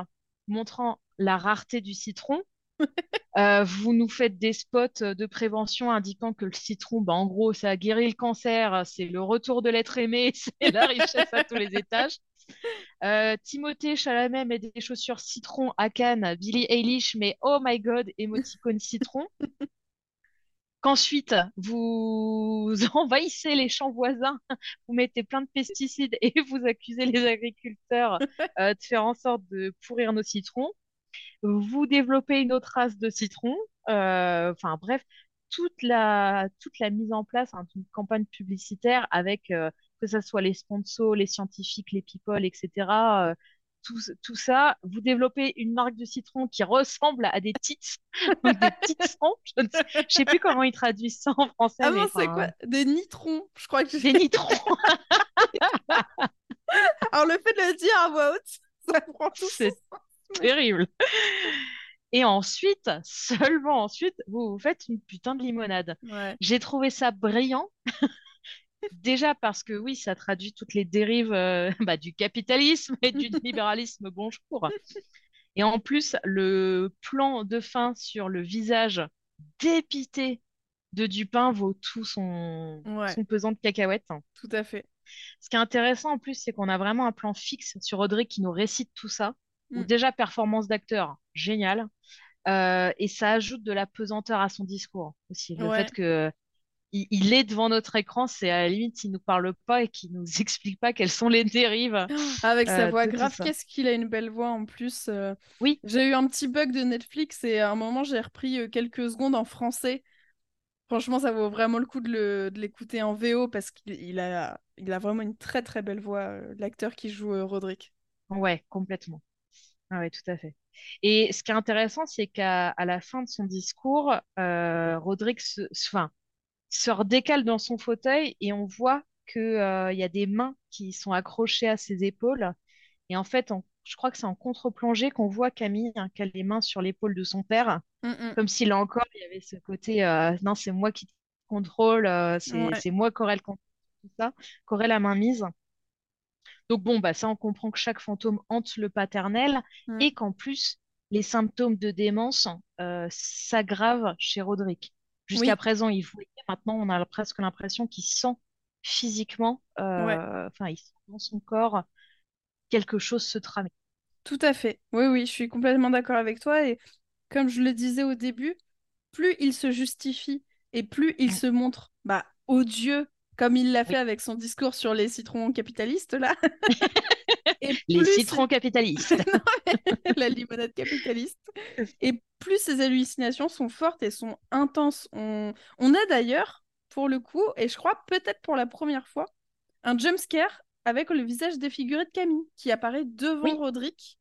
montrant la rareté du citron. [LAUGHS] Euh, vous nous faites des spots de prévention indiquant que le citron, bah, en gros, ça guérit le cancer, c'est le retour de l'être aimé, c'est la richesse à tous les étages. Euh, Timothée Chalamet met des chaussures citron à Cannes, Billie Eilish, mais oh my god, émoticône citron qu'ensuite vous [LAUGHS] envahissez les champs voisins, vous mettez plein de pesticides et [LAUGHS] vous accusez les agriculteurs euh, de faire en sorte de pourrir nos citrons. Vous développez une autre race de citrons. euh, Enfin bref, toute la, mise en place hein, d'une campagne publicitaire avec euh, que ce soit les sponsors, les scientifiques, les people, etc. tout, tout ça, vous développez une marque de citron qui ressemble à des tits, donc [LAUGHS] des petits sons. Je ne sais, je sais plus comment ils traduisent ça en français, Ah non, c'est quoi? Des nitrons, je crois que des nitrons. [LAUGHS] Alors le fait de le dire à voix haute, [LAUGHS] ça prend tout C'est terrible. Et ensuite, seulement ensuite, vous vous faites une putain de limonade. Ouais. J'ai trouvé ça brillant. Déjà parce que oui, ça traduit toutes les dérives euh, [LAUGHS] bah, du capitalisme et du [LAUGHS] libéralisme bonjour. Et en plus, le plan de fin sur le visage dépité de Dupin vaut tout son, Ouais, son pesant de cacahuètes. tout à fait. Ce qui est intéressant en plus, c'est qu'on a vraiment un plan fixe sur Roderick qui nous récite tout ça. Mm. Déjà, performance d'acteur, génial. Euh, et ça ajoute de la pesanteur à son discours aussi. Le Ouais. fait que il, il est devant notre écran, c'est à la limite, il nous parle pas et qu'il nous [LAUGHS] explique pas quelles sont les dérives [GASPS] Avec sa euh, voix grave, qu'est-ce qu'il a une belle voix en plus. euh. Oui, J'ai eu un petit bug de Netflix et à un moment j'ai repris euh, quelques secondes en français. Franchement, ça vaut vraiment le coup de l'écouter en VO parce qu'il il a, il a vraiment une très très belle voix, l'acteur qui joue euh, Roderick. ouais, complètement. Ah ouais, tout à fait. Et ce qui est intéressant, c'est qu'à à la fin de son discours, Roderick se, se- enfin, se redécale dans son fauteuil et on voit que, euh, y a des mains qui sont accrochées à ses épaules. Et en fait, je crois que c'est en contre-plongée qu'on voit Camille hein, qui a les mains sur l'épaule de son père, Mm, mm. comme si là encore, il y avait ce côté, euh, non, c'est moi qui contrôle, euh, c'est, Ouais. moi le contrôle tout ça, la main mise. Donc bon, bah ça, on comprend que chaque fantôme hante le paternel Mm. et qu'en plus, les symptômes de démence euh, s'aggravent chez Roderick. Jusqu'à Oui, présent, il voyait, maintenant, on a presque l'impression qu'il sent physiquement, ouais, euh, enfin, il sent dans son corps quelque chose se tramer. tout à fait. Oui, oui, je suis complètement d'accord avec toi. Et comme je le disais au début, plus il se justifie et plus il se montre bah, odieux comme il l'a fait avec son discours sur les citrons capitalistes, là. [LAUGHS] Et Les citrons capitalistes. [LAUGHS] la limonade capitaliste. Et plus ces hallucinations sont fortes et sont intenses. On, on a d'ailleurs, pour le coup, et je crois peut-être pour la première fois, un jumpscare avec le visage défiguré de Camille qui apparaît devant Oui. Roderick.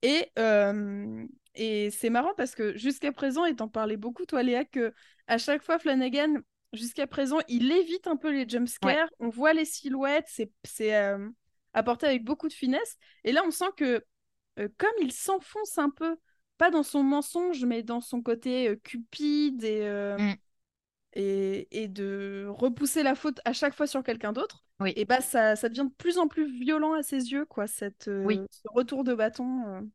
Et, euh, et c'est marrant parce que jusqu'à présent, et t'en parlais beaucoup, toi, Léa, que à chaque fois, Flanagan, jusqu'à présent, il évite un peu les jumpscares. On voit les silhouettes, c'est euh, apporté avec beaucoup de finesse. Et là, on sent que euh, comme il s'enfonce un peu, pas dans son mensonge, mais dans son côté euh, cupide et, Mm. et, et de repousser la faute à chaque fois sur quelqu'un d'autre, Oui. et bah ça, ça devient de plus en plus violent à ses yeux, quoi, cette, Oui. ce retour de bâton.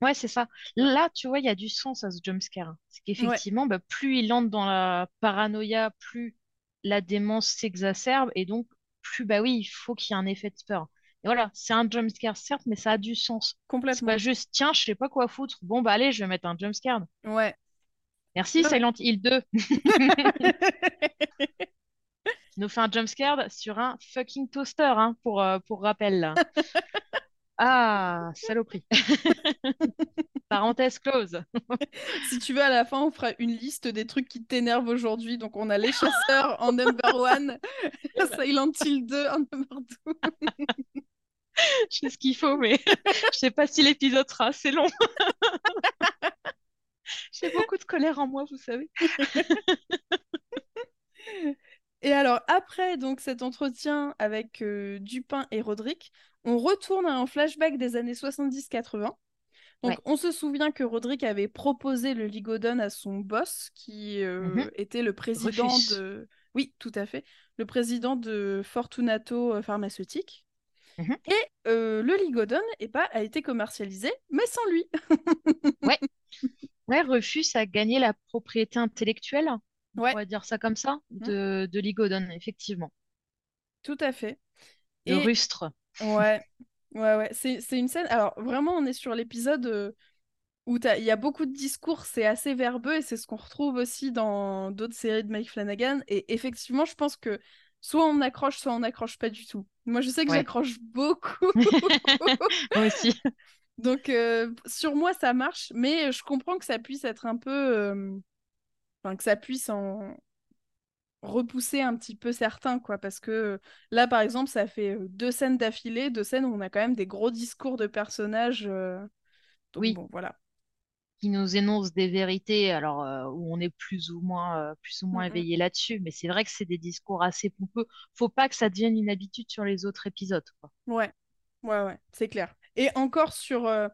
Ouais, c'est ça. Là, tu vois, il y a du sens à ce jumpscare. C'est qu'effectivement, bah, plus il entre dans la paranoïa, plus la démence s'exacerbe, et donc, plus, bah oui, il faut qu'il y ait un effet de peur. Et voilà, c'est un jumpscare, certes, mais ça a du sens. C'est Complètement. pas juste, tiens, je sais pas quoi foutre. Bon, bah allez, je vais mettre un jumpscare. Ouais. Merci, Ouais. Silent Hill 2, qui [LAUGHS] [LAUGHS] nous fait un jumpscare sur un fucking toaster, hein, pour, euh, pour rappel, là. [LAUGHS] Ah, saloperie. [LAUGHS] Parenthèse close. [LAUGHS] si tu veux, à la fin, on fera une liste des trucs qui t'énervent aujourd'hui. Donc, on a Les Chasseurs en number one, [LAUGHS] Silent Hill 2 en number two. Je sais ce qu'il faut, mais je sais pas si l'épisode sera assez long. J'ai beaucoup de colère en moi, vous savez. Et alors, après donc cet entretien avec euh, Dupin et Roderick, on retourne à un flashback des années 70-80. Donc, Ouais. on se souvient que Roderick avait proposé le Ligodon à son boss, qui euh, Mhm. était le président de... Oui, tout à fait. Le président de Fortunato euh, Pharmaceutique. Mhm. Et euh, le Ligodon eh ben, a été commercialisé, mais sans lui. [LAUGHS] Ouais, Rufus a gagné la propriété intellectuelle, on Ouais. pourrait dire ça comme ça, de, de Ligodon, effectivement. Tout à fait. De Et- Rustre. Ouais, ouais, ouais. C'est, c'est une scène. Alors, vraiment, on est sur l'épisode euh, où il y a beaucoup de discours, c'est assez verbeux et c'est ce qu'on retrouve aussi dans d'autres séries de Mike Flanagan. Et effectivement, je pense que soit on accroche, soit on n'accroche pas du tout. Moi, je sais que Ouais. j'accroche beaucoup. [LAUGHS] Moi aussi. [LAUGHS] Donc, euh, sur moi, ça marche, mais je comprends que ça puisse être un peu. euh, Enfin, que ça puisse en repousser un petit peu certains, quoi. Parce que là, par exemple, ça fait euh, deux scènes d'affilée, deux scènes où on a quand même des gros discours de personnages. euh, Donc, Oui. bon, voilà. Qui nous énonce des vérités, alors euh, où on est plus ou moins, euh, plus ou moins Mhm. éveillé là-dessus, mais c'est vrai que c'est des discours assez pompeux. Faut pas que ça devienne une habitude sur les autres épisodes, quoi. Ouais, ouais, ouais, c'est clair. Et encore sur. euh,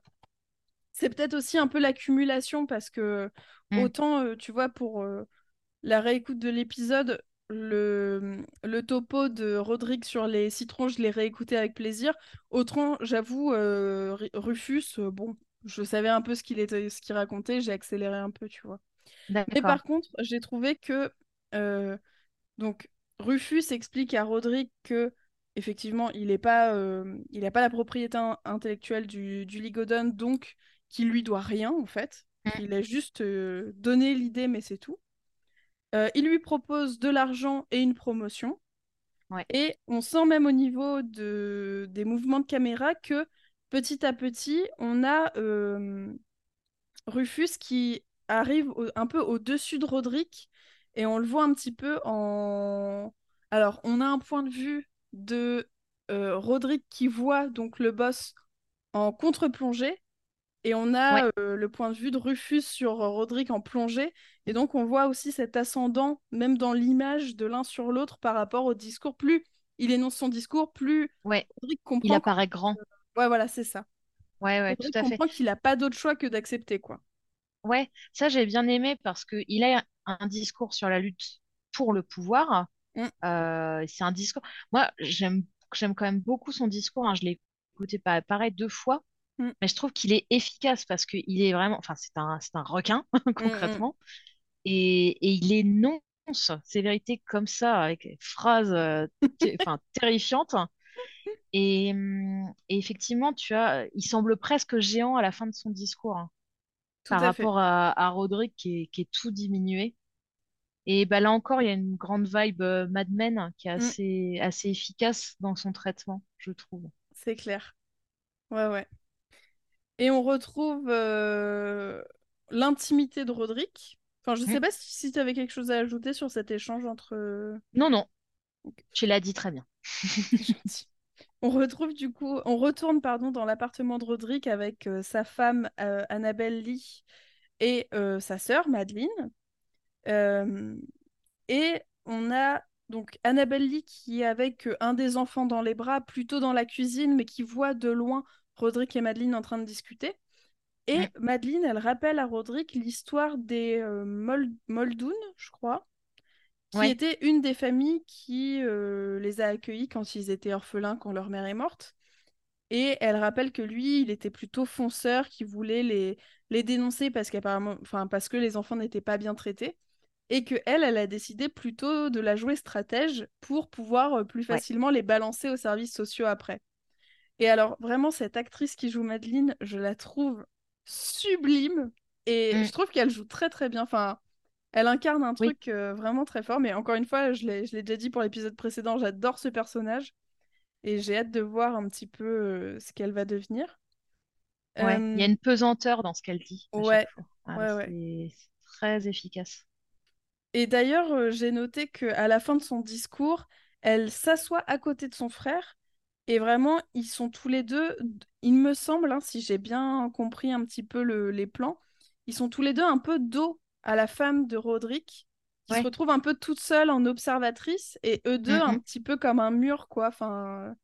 C'est peut-être aussi un peu l'accumulation parce que Mm. autant, euh, tu vois, pour euh, la réécoute de l'épisode, le... le topo de Rodrigue sur les citrons, je l'ai réécouté avec plaisir. Autant, j'avoue, euh, Rufus, euh, bon, je savais un peu ce qu'il était, ce qu'il racontait, j'ai accéléré un peu, tu vois. Mais par contre, j'ai trouvé que euh, donc Rufus explique à Roderick que effectivement il n'est pas il n'a pas la propriété in- intellectuelle du, du Ligodon, donc qu'il lui doit rien en fait. Mm. Il a juste donné l'idée, mais c'est tout. Euh, il lui propose de l'argent et une promotion. Ouais. Et on sent même au niveau de... des mouvements de caméra que petit à petit, on a euh, Rufus qui arrive au- un peu au-dessus de Roderick et on le voit un petit peu en... Alors, on a un point de vue de euh, Roderick qui voit donc le boss en contre-plongée et on a Ouais. euh, le point de vue de Rufus sur euh, Roderick en plongée et donc on voit aussi cet ascendant même dans l'image de l'un sur l'autre par rapport au discours. Plus il énonce son discours, plus Ouais, Roderick il comprend... apparaît grand. Ouais, voilà, c'est ça. Ouais, ouais, tout à fait. comprend qu'il n'a pas d'autre choix que d'accepter, quoi. Ouais, ça j'ai bien aimé parce que il a un discours sur la lutte pour le pouvoir. Mm. Euh, c'est un discours. Moi, j'aime quand même beaucoup son discours. hein. Je l'ai écouté pa- pareil deux fois, Mm. mais je trouve qu'il est efficace parce qu'il est vraiment. Enfin, c'est un c'est un requin [LAUGHS] Mm, concrètement, et, et il énonce ses vérités comme ça avec des phrases euh, [LAUGHS] terrifiantes. Et, et effectivement, tu as, il semble presque géant à la fin de son discours. hein par à rapport à, à Roderick qui est, qui est tout diminué. Et bah, là encore, il y a une grande vibe euh, Mad Men qui est Mm. assez, assez efficace dans son traitement, je trouve. C'est clair. Ouais, ouais. Et on retrouve euh, l'intimité de Roderick. Enfin, je sais Mm. pas si, si tu avais quelque chose à ajouter sur cet échange entre... euh, Non, non, Ok. tu l'as dit très bien. [LAUGHS] On retrouve du coup, on retourne pardon dans l'appartement de Roderick avec euh, sa femme euh, Annabelle Lee et sa sœur Madeleine. Et on a donc Annabelle Lee qui est avec un des enfants dans les bras, plutôt dans la cuisine, mais qui voit de loin Roderick et Madeleine en train de discuter. Et. Madeleine, elle rappelle à Roderick l'histoire des euh, Mol- Muldoon, je crois, qui Ouais. était une des familles qui euh, les a accueillis quand ils étaient orphelins, quand leur mère est morte. Et elle rappelle que lui, il était plutôt fonceur, qui voulait les, les dénoncer parce qu'apparemment, enfin, parce que les enfants n'étaient pas bien traités. Et que elle, elle a décidé plutôt de la jouer stratège pour pouvoir euh, plus Ouais. facilement les balancer aux services sociaux après. Et alors, vraiment, cette actrice qui joue Madeleine, je la trouve sublime. Et Mm. je trouve qu'elle joue très très bien. Enfin, elle incarne un Oui. truc euh, vraiment très fort. Mais encore une fois, je l'ai déjà dit pour l'épisode précédent, j'adore ce personnage. Et j'ai hâte de voir un petit peu euh, ce qu'elle va devenir. Ouais, il y a Euh, une pesanteur dans ce qu'elle dit à ouais. Ah, ouais, ouais. c'est c'est très efficace. Et d'ailleurs, euh, j'ai noté qu'à la fin de son discours, elle s'assoit à côté de son frère. Et vraiment, ils sont tous les deux, il me semble, hein, si j'ai bien compris un petit peu le- les plans, ils sont tous les deux un peu dos à la femme de Roderick, qui se retrouve un peu toute seule en observatrice, et eux deux Mm, un petit peu comme un mur, quoi, enfin,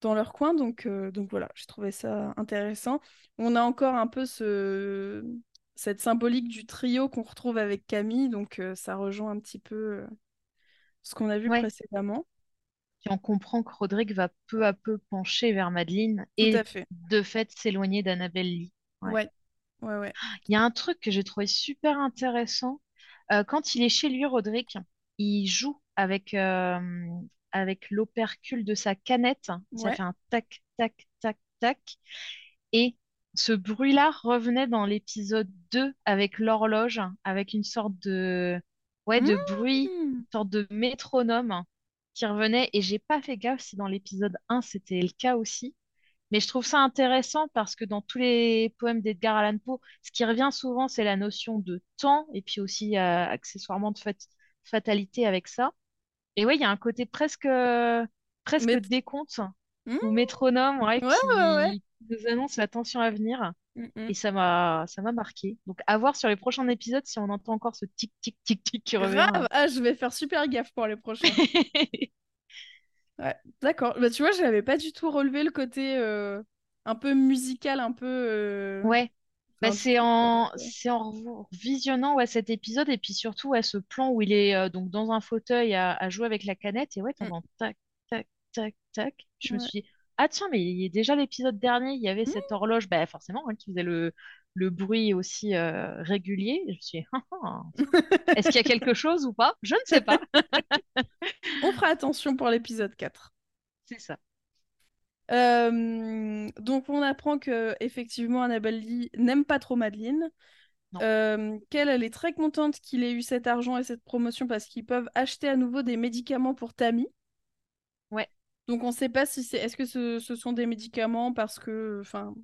dans leur coin. Donc, euh, donc voilà, j'ai trouvé ça intéressant. On a encore un peu ce... cette symbolique du trio qu'on retrouve avec Camille, donc euh, ça rejoint un petit peu euh, ce qu'on a vu Ouais. précédemment. Puis on comprend que Roderick va peu à peu pencher vers Madeleine Tout à et fait. de fait s'éloigner d'Annabelle Lee. Ouais. Ouais, ouais, ouais. Il y a un truc que j'ai trouvé super intéressant. Euh, quand il est chez lui, Roderick, il joue avec, euh, avec l'opercule de sa canette. Ça fait un tac, tac, tac, tac. Et ce bruit-là revenait dans l'épisode 2 avec l'horloge, avec une sorte de, ouais, de bruit, Mmh. une sorte de métronome qui revenait. Et j'ai pas fait gaffe si dans l'épisode 1 c'était le cas aussi. Mais je trouve ça intéressant parce que dans tous les poèmes d'Edgar Allan Poe, ce qui revient souvent, c'est la notion de temps et puis aussi euh, accessoirement de fat- fatalité avec ça. Et ouais, il y a un côté presque, presque Mais... décompte Mmh. ou métronome ouais, Ouais, ouais, ouais. qui nous annonce la tension à venir. Mmh, mmh. Et ça m'a, ça m'a marqué. Donc à voir sur les prochains épisodes si on entend encore ce tic tic tic tic qui revient. Grave! Ah, je vais faire super gaffe pour les prochains. [LAUGHS] Ouais, d'accord. Bah, tu vois, je n'avais pas du tout relevé le côté euh, un peu musical, un peu. euh, Ouais. Bah, c'est en, c'est en visionnant ouais, cet épisode et puis surtout ouais, ce plan où il est euh, donc dans un fauteuil à, à jouer avec la canette et ouais, mm, t'entends tac, tac, tac, tac. Je me suis dit, ah tiens, mais il y a déjà l'épisode dernier, il y avait cette horloge, bah, forcément, hein, qui faisait le, le bruit aussi euh, régulier. Je me suis dit, Ah, [LAUGHS] ah, est-ce qu'il y a quelque [LAUGHS] chose ou pas? Je ne sais pas. [LAUGHS] On fera attention pour l'épisode 4. C'est ça. Euh, donc on apprend que effectivement Annabelle Lee n'aime pas trop Madeleine, euh, qu'elle elle est très contente qu'il ait eu cet argent et cette promotion parce qu'ils peuvent acheter à nouveau des médicaments pour Tammy. Ouais. Donc on ne sait pas si c'est est-ce que ce, ce sont des médicaments parce que enfin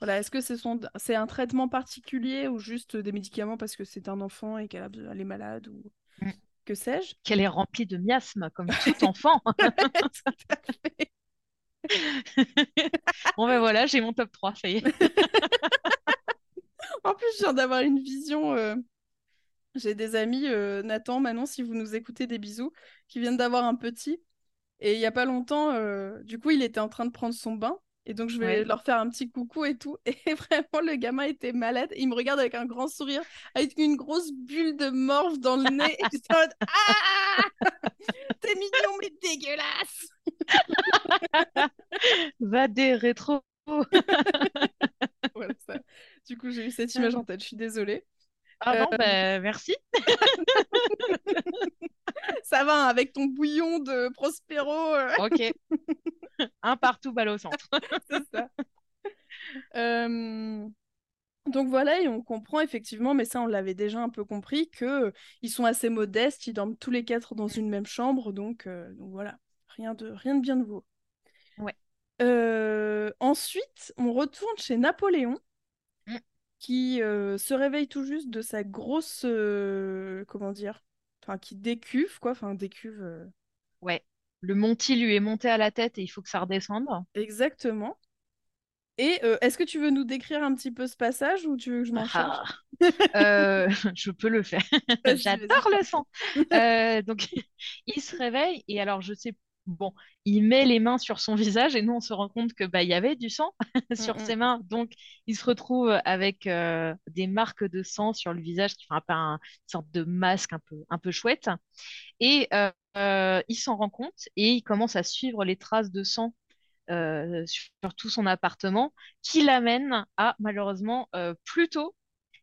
voilà est-ce que ce sont c'est un traitement particulier ou juste des médicaments parce que c'est un enfant et qu'elle a est malade ou Mm. que sais-je? Qu'elle est remplie de miasmes, comme tout [LAUGHS] enfant. [LAUGHS] Tout à fait. [LAUGHS] Bon, ben voilà, j'ai mon top 3, ça y est. En plus, je viens d'avoir une vision. euh, J'ai des amis, euh, Nathan, Manon, si vous nous écoutez, des bisous, qui viennent d'avoir un petit. Et il n'y a pas longtemps, euh, du coup, il était en train de prendre son bain. Et donc, je vais Ouais. leur faire un petit coucou et tout. [LAUGHS] Et vraiment, le gamin était malade. Il me regarde avec un grand sourire, avec une grosse bulle de morve dans le nez. Et j'étais en mode [LAUGHS] Ah T'es mignon, mais dégueulasse Va des rétro. [LAUGHS] Voilà, ça. Du coup, j'ai eu cette image en tête. Je suis désolée. Ah Euh, non, ben merci. [LAUGHS] Ça va, hein, avec ton bouillon de Prospero. euh, Ok. Un partout, balle au centre. [LAUGHS] C'est ça. Euh, Donc voilà, et on comprend effectivement, mais ça on l'avait déjà un peu compris, que ils sont assez modestes, ils dorment tous les quatre dans une même chambre, donc, euh, donc voilà, rien de, rien de bien nouveau. Ouais. Euh, ensuite, on retourne chez Napoléon. Qui euh, se réveille tout juste de sa grosse, euh, comment dire, enfin qui décuve quoi, enfin décuve euh, Ouais. Le Monty lui est monté à la tête et il faut que ça redescende. exactement. Et est-ce que tu veux nous décrire un petit peu ce passage ou tu veux que je m'en charge? Ah. [LAUGHS] Je peux le faire. J'adore le sang. Donc, [LAUGHS] il se réveille et alors, je sais, bon, il met les mains sur son visage et nous, on se rend compte que bah, il y avait du sang [LAUGHS] sur Mm, mm. ses mains. Donc, il se retrouve avec euh, des marques de sang sur le visage qui font un peu un- une sorte de masque un peu, un peu chouette. Et euh, euh, il s'en rend compte et il commence à suivre les traces de sang euh, sur sur tout son appartement, qui l'amène à malheureusement Pluto,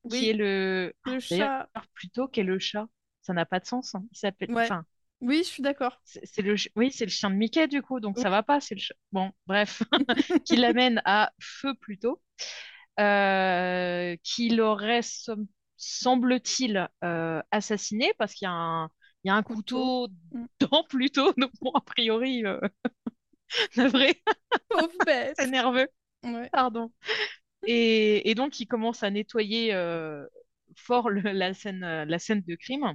qui est le le d'ailleurs chat. Pluto, qui est le chat. Ça n'a pas de sens. hein. Il s'appelle, Ouais. enfin, Oui, je suis d'accord. c'est le, oui, c'est le chien de Mickey du coup, donc ça va pas. C'est le. Bon, bref, [LAUGHS] qui l'amène à Feu Pluto, euh, qui l'aurait som- semble-t-il euh, assassiné parce qu'il y a un, il y a un Couteau. Mm. dans Pluto, [LAUGHS] donc bon, a priori, euh, [LAUGHS] navré, Pauvre bête. c'est nerveux. Ouais. Pardon. Et, et donc, il commence à nettoyer euh, fort le- la scène, euh, la scène de crime.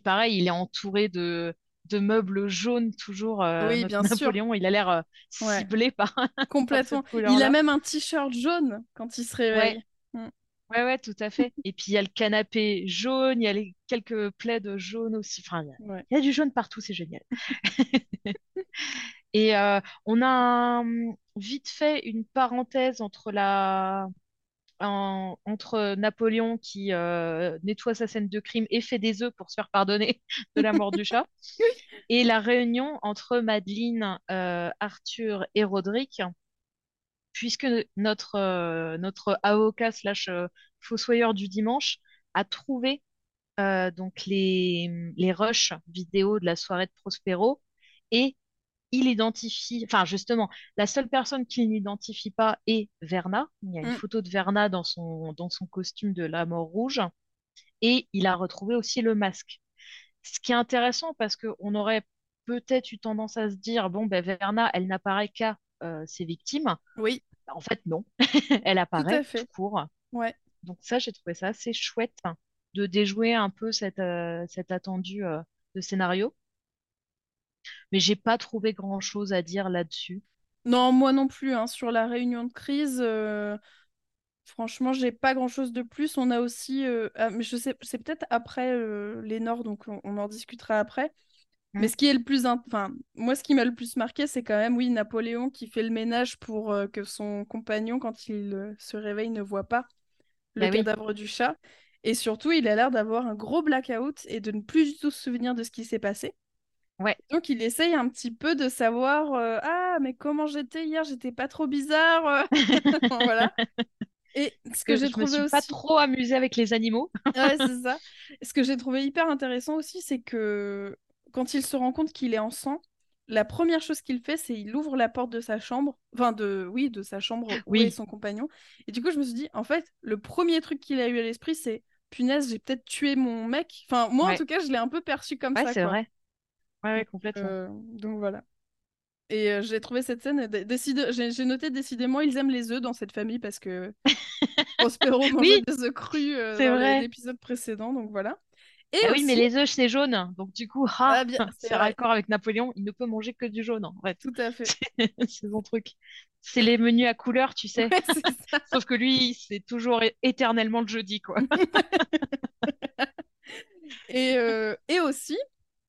Pareil, il est entouré de, de meubles jaunes, toujours. euh, Oui, bien sûr. Napoléon, il a l'air euh, ciblé par, [LAUGHS] par Complètement. Il a même un t-shirt jaune quand il se Ouais, réveille. Mm. ouais, ouais, tout à fait. Et puis, il y a le canapé jaune, il y a les, quelques plaids jaunes aussi. Enfin, il y a, Ouais. il y a du jaune partout, c'est génial. [LAUGHS] Et euh, on a hum, vite fait une parenthèse entre la, en- entre Napoléon qui euh, nettoie sa scène de crime et fait des œufs pour se faire pardonner de la mort du chat, [LAUGHS] et la réunion entre Madeleine, euh, Arthur et Roderick, puisque notre, euh, notre avocat slash fossoyeur du dimanche a trouvé donc les, les rushs vidéo de la soirée de Prospero et il identifie, enfin justement, la seule personne qu'il n'identifie pas est Verna. Il y a une Mm. photo de Verna dans son, dans son costume de la mort rouge et il a retrouvé aussi le masque. Ce qui est intéressant parce qu'on aurait peut-être eu tendance à se dire, bon, ben Verna, elle n'apparaît qu'à euh, ses victimes. Oui, En fait, non, [LAUGHS] elle tout à apparaît tout court. Ouais. Donc ça, j'ai trouvé ça assez chouette de déjouer un peu cet, euh, cet attendu euh, de scénario. Mais j'ai pas trouvé grand-chose à dire là-dessus. Non, moi non plus, hein, sur la réunion de crise, euh, franchement, j'ai pas grand-chose de plus. On a aussi, euh, ah, mais je sais, c'est peut-être après euh, les Nords, donc on, on en discutera après. Mais Mm. ce qui est le plus, enfin, moi, ce qui m'a le plus marqué, c'est quand même, oui, Napoléon qui fait le ménage pour que son compagnon, quand il se réveille, ne voit pas le Bah oui, cadavre du chat. Et surtout, il a l'air d'avoir un gros blackout et de ne plus du tout se souvenir de ce qui s'est passé. Ouais, Donc, il essaye un petit peu de savoir, euh, ah, mais comment j'étais hier, j'étais pas trop bizarre. euh. [LAUGHS] Voilà. [LAUGHS] Et ce que que j'ai je me trouvé suis pas aussi, trop amusée avec les animaux. [LAUGHS] ouais, c'est ça. Ce que j'ai trouvé hyper intéressant aussi, c'est que quand il se rend compte qu'il est en sang, la première chose qu'il fait, c'est il ouvre la porte de sa chambre, enfin de, oui, de sa chambre où est son compagnon. Et du coup, je me suis dit, en fait, le premier truc qu'il a eu à l'esprit, c'est punaise, j'ai peut-être tué mon mec. Enfin, moi, en tout cas, je l'ai un peu perçu comme ouais, ça, c'est vrai. Ouais, ouais, complètement. Euh, donc voilà. Et euh, j'ai trouvé cette scène, dé- décide... j'ai noté décidément, ils aiment les œufs dans cette famille parce que [LAUGHS] Prospero mangeait Oui, des œufs crus euh, dans vrai. l'épisode précédent, donc voilà. Et Ah oui, mais les œufs, c'est jaune. Donc du coup, ah, ah [LAUGHS] c'est vrai, raccord avec Napoléon, il ne peut manger que du jaune, en fait. tout à fait. [LAUGHS] C'est son truc. C'est les menus à couleur, tu sais. Ouais, c'est ça. Sauf que lui, c'est toujours éternellement le jeudi, quoi. Et, euh, et aussi,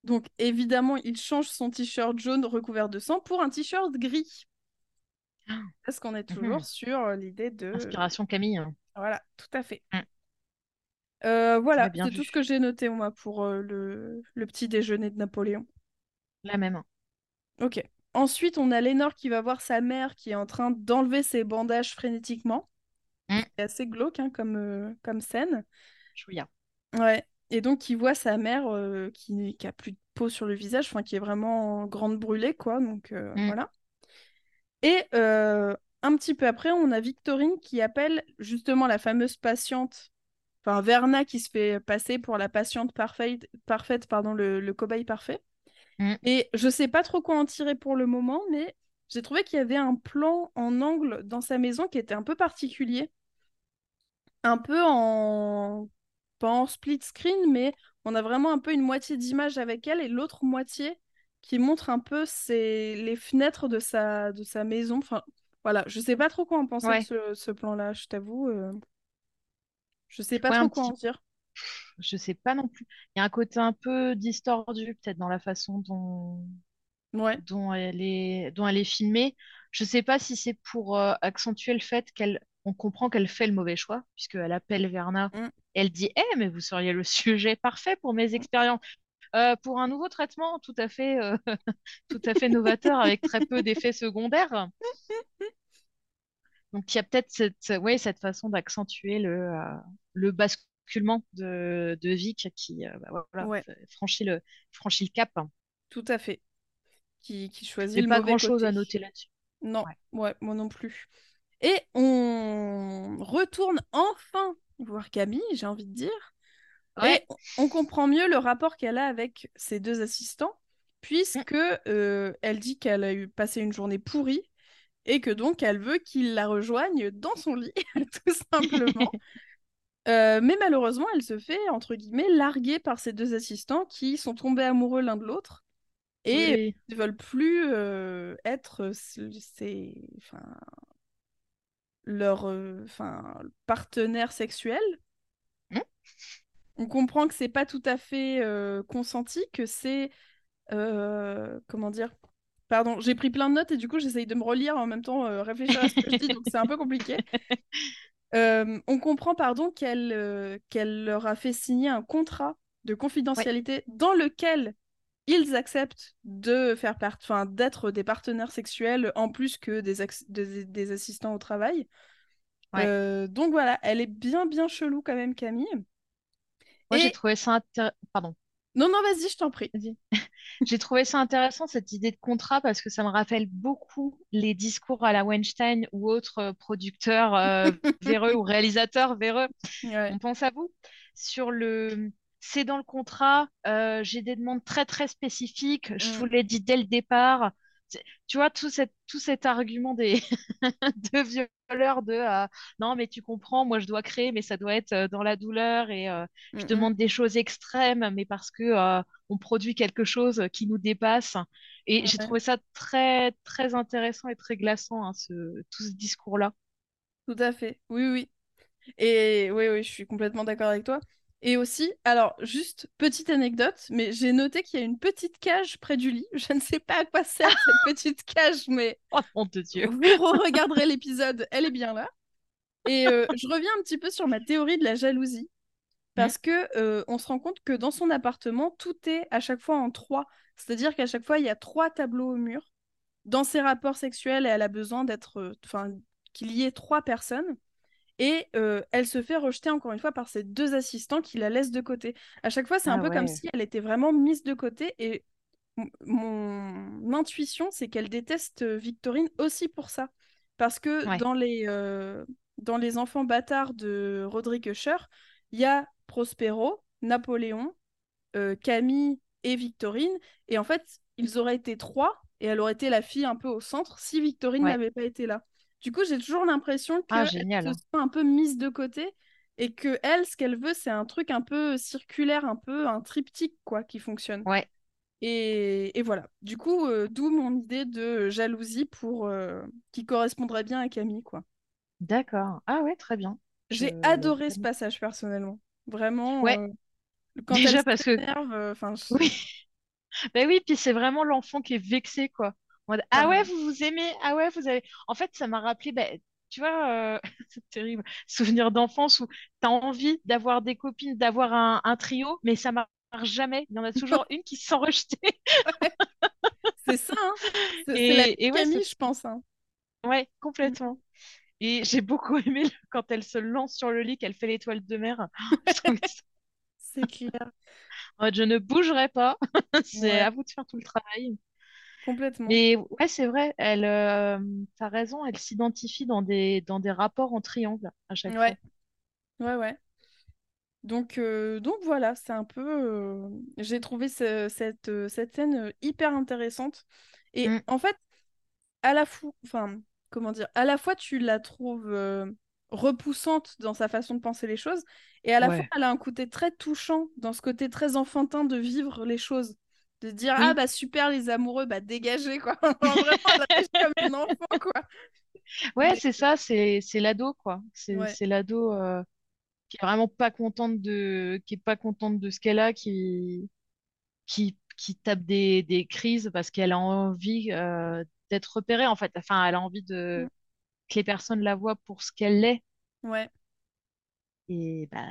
donc évidemment, il change son t-shirt jaune recouvert de sang pour un t-shirt gris. Parce qu'on est toujours Mhm. sur euh, l'idée de... Inspiration Camille. Voilà, tout à fait. Mm. Euh, voilà, c'est tout ce que j'ai noté, moi, pour euh, le, le petit déjeuner de Napoléon. La même. Ok. Ensuite, on a Lénore qui va voir sa mère qui est en train d'enlever ses bandages frénétiquement. Mm. C'est assez glauque hein, comme, euh, comme scène. Chouïa. Ouais. Et donc, qui voit sa mère euh, qui, qui a plus de peau sur le visage, enfin, qui est vraiment grande brûlée, quoi. Donc, euh, Mm. voilà. Et euh, un petit peu après, on a Victorine qui appelle justement la fameuse patiente, enfin Verna qui se fait passer pour la patiente parfaite, parfaite pardon, le, le cobaye parfait. Mm. Et je sais pas trop quoi en tirer pour le moment, mais j'ai trouvé qu'il y avait un plan en angle dans sa maison qui était un peu particulier. Un peu en... pas en split screen, mais on a vraiment un peu une moitié d'image avec elle et l'autre moitié qui montre un peu ses... les fenêtres de sa... de sa maison. Enfin, voilà, je sais pas trop quoi en penser Ouais. de ce, ce plan-là, je t'avoue. euh, Je sais pas Ouais, trop quoi en dire. Je sais pas non plus. Il y a un côté un peu distordu, peut-être, dans la façon dont, Ouais. dont elle est, dont elle est filmée. Je sais pas si c'est pour euh, accentuer le fait qu'elle, on comprend qu'elle fait le mauvais choix, puisqu'elle appelle Verna. Mm. Elle dit, Eh, mais vous seriez le sujet parfait pour mes expériences. Euh, pour un nouveau traitement tout à fait, euh, [LAUGHS] tout à fait novateur avec très peu d'effets secondaires. Donc il y a peut-être cette, ouais, cette façon d'accentuer le, euh, le basculement de, de Vic qui bah, voilà, Ouais. franchit le, franchit le cap. Tout à fait. Qui, qui choisit le pas grand-chose à noter là-dessus. Non, Ouais. ouais, moi non plus. Et on retourne enfin voir Camille, j'ai envie de dire. Ouais. Et on comprend mieux le rapport qu'elle a avec ses deux assistants, puisque euh, elle dit qu'elle a eu passé une journée pourrie et que donc elle veut qu'il la rejoigne dans son lit, [LAUGHS] tout simplement. [LAUGHS] Euh, mais malheureusement, elle se fait, entre guillemets, larguer par ses deux assistants qui sont tombés amoureux l'un de l'autre et Oui. ne veulent plus euh, être c- ses, enfin, leur euh, partenaire sexuel. Hmm. On comprend que c'est pas tout à fait euh, consenti, que c'est euh, comment dire. Pardon, j'ai pris plein de notes et du coup j'essaye de me relire en même temps réfléchir à ce que je dis, donc c'est un peu compliqué. [LAUGHS] On comprend, pardon, qu'elle qu'elle leur a fait signer un contrat de confidentialité dans lequel ils acceptent de faire part... enfin, d'être des partenaires sexuels en plus que des, ex- des, des assistants au travail. Ouais. Euh, donc voilà, elle est bien bien chelou quand même, Camille. Moi, Et- j'ai trouvé ça intér- Pardon. Non, non, vas-y, je t'en prie. [LAUGHS] J'ai trouvé ça intéressant, cette idée de contrat, parce que ça me rappelle beaucoup les discours à la Weinstein ou autres euh, producteurs euh, [LAUGHS] véreux ou réalisateurs véreux. Ouais. On pense à vous. Sur le c'est dans le contrat, euh, j'ai des demandes très très spécifiques, je Mm. vous l'ai dit dès le départ. Tu vois, tout, cette, tout cet argument des [LAUGHS] de violeurs de euh, non, mais tu comprends, moi je dois créer, mais ça doit être euh, dans la douleur et euh, je Mm, demande des choses extrêmes, mais parce que on produit quelque chose qui nous dépasse. Et j'ai trouvé ça très très intéressant et très glaçant, hein, ce, tout ce discours-là. Tout à fait. Oui, oui. Et oui, oui, je suis complètement d'accord avec toi. Et aussi, alors, juste petite anecdote, mais j'ai noté qu'il y a une petite cage près du lit. [LAUGHS] Je ne sais pas à quoi sert cette petite cage, mais Oh mon Dieu. vous regarderez l'épisode, elle est bien là. Et euh, je reviens un petit peu sur ma théorie de la jalousie. Parce que euh, on se rend compte que dans son appartement, tout est à chaque fois en trois. C'est-à-dire qu'à chaque fois, il y a trois tableaux au mur. Dans ses rapports sexuels, elle a besoin d'être, euh, enfin, qu'il y ait trois personnes. Et euh, elle se fait rejeter encore une fois par ses deux assistants qui la laissent de côté. À chaque fois, c'est un Ah peu comme si elle était vraiment mise de côté. Et mon intuition, c'est qu'elle déteste Victorine aussi pour ça. Parce que Ouais. dans les, euh, dans les enfants bâtards de Roderick Usher, il y a Prospero, Napoléon, euh, Camille et Victorine. Et en fait, ils auraient été trois et elle aurait été la fille un peu au centre si Victorine Ouais. n'avait pas été là. Du coup, j'ai toujours l'impression Ah, qu'elle génial. se sent un peu mise de côté et que elle, ce qu'elle veut, c'est un truc un peu circulaire, un peu un triptyque, quoi, qui fonctionne. Ouais. Et, et voilà. Du coup, euh, d'où mon idée de jalousie pour euh, qui correspondrait bien à Camille, quoi. D'accord. Ah ouais, très bien. J'ai adoré ce passage personnellement. Vraiment. Ouais. euh, quand Déjà elle parce que enfin, je- oui. [LAUGHS] Ben oui, puis c'est vraiment l'enfant qui est vexé quoi. Mode, ah ouais, vous vous aimez, ah ouais, vous avez. En fait, ça m'a rappelé, ben, tu vois, euh, [LAUGHS] c'est terrible, souvenir d'enfance où t'as envie d'avoir des copines, d'avoir un, un trio, mais ça marche jamais. Il y en a toujours [LAUGHS] une qui se sent rejetée. C'est ça, hein. C'est la et Camille, je pense. hein. Ouais, complètement. Et j'ai beaucoup aimé quand elle se lance sur le lit, qu'elle fait l'étoile de mer. [LAUGHS] C'est clair. en mode, je ne bougerai pas. C'est Ouais. à vous de faire tout le travail. Complètement. Mais ouais, c'est vrai, elle, euh, t'as raison, elle s'identifie dans des, dans des rapports en triangle à chaque Ouais, fois. ouais, ouais. Donc, euh, donc voilà, c'est un peu. euh, J'ai trouvé ce- cette, euh, cette scène hyper intéressante. Et Mm, en fait, à la fois, enfin, comment dire, à la fois tu la trouves repoussante dans sa façon de penser les choses, et à la fois elle a un côté très touchant dans ce côté très enfantin de vivre les choses. De dire, ah Oui, bah super les amoureux, bah dégagez quoi. [LAUGHS] Vraiment, comme un enfant quoi. ouais, c'est ça, c'est, c'est l'ado, quoi. C'est, ouais, l'ado euh, qui est vraiment pas contente de, qui est pas contente de ce qu'elle a, qui, qui, qui tape des, des crises parce qu'elle a envie euh, d'être repérée, en fait. Enfin, elle a envie de, Mm. que les personnes la voient pour ce qu'elle est. ouais. Et bah,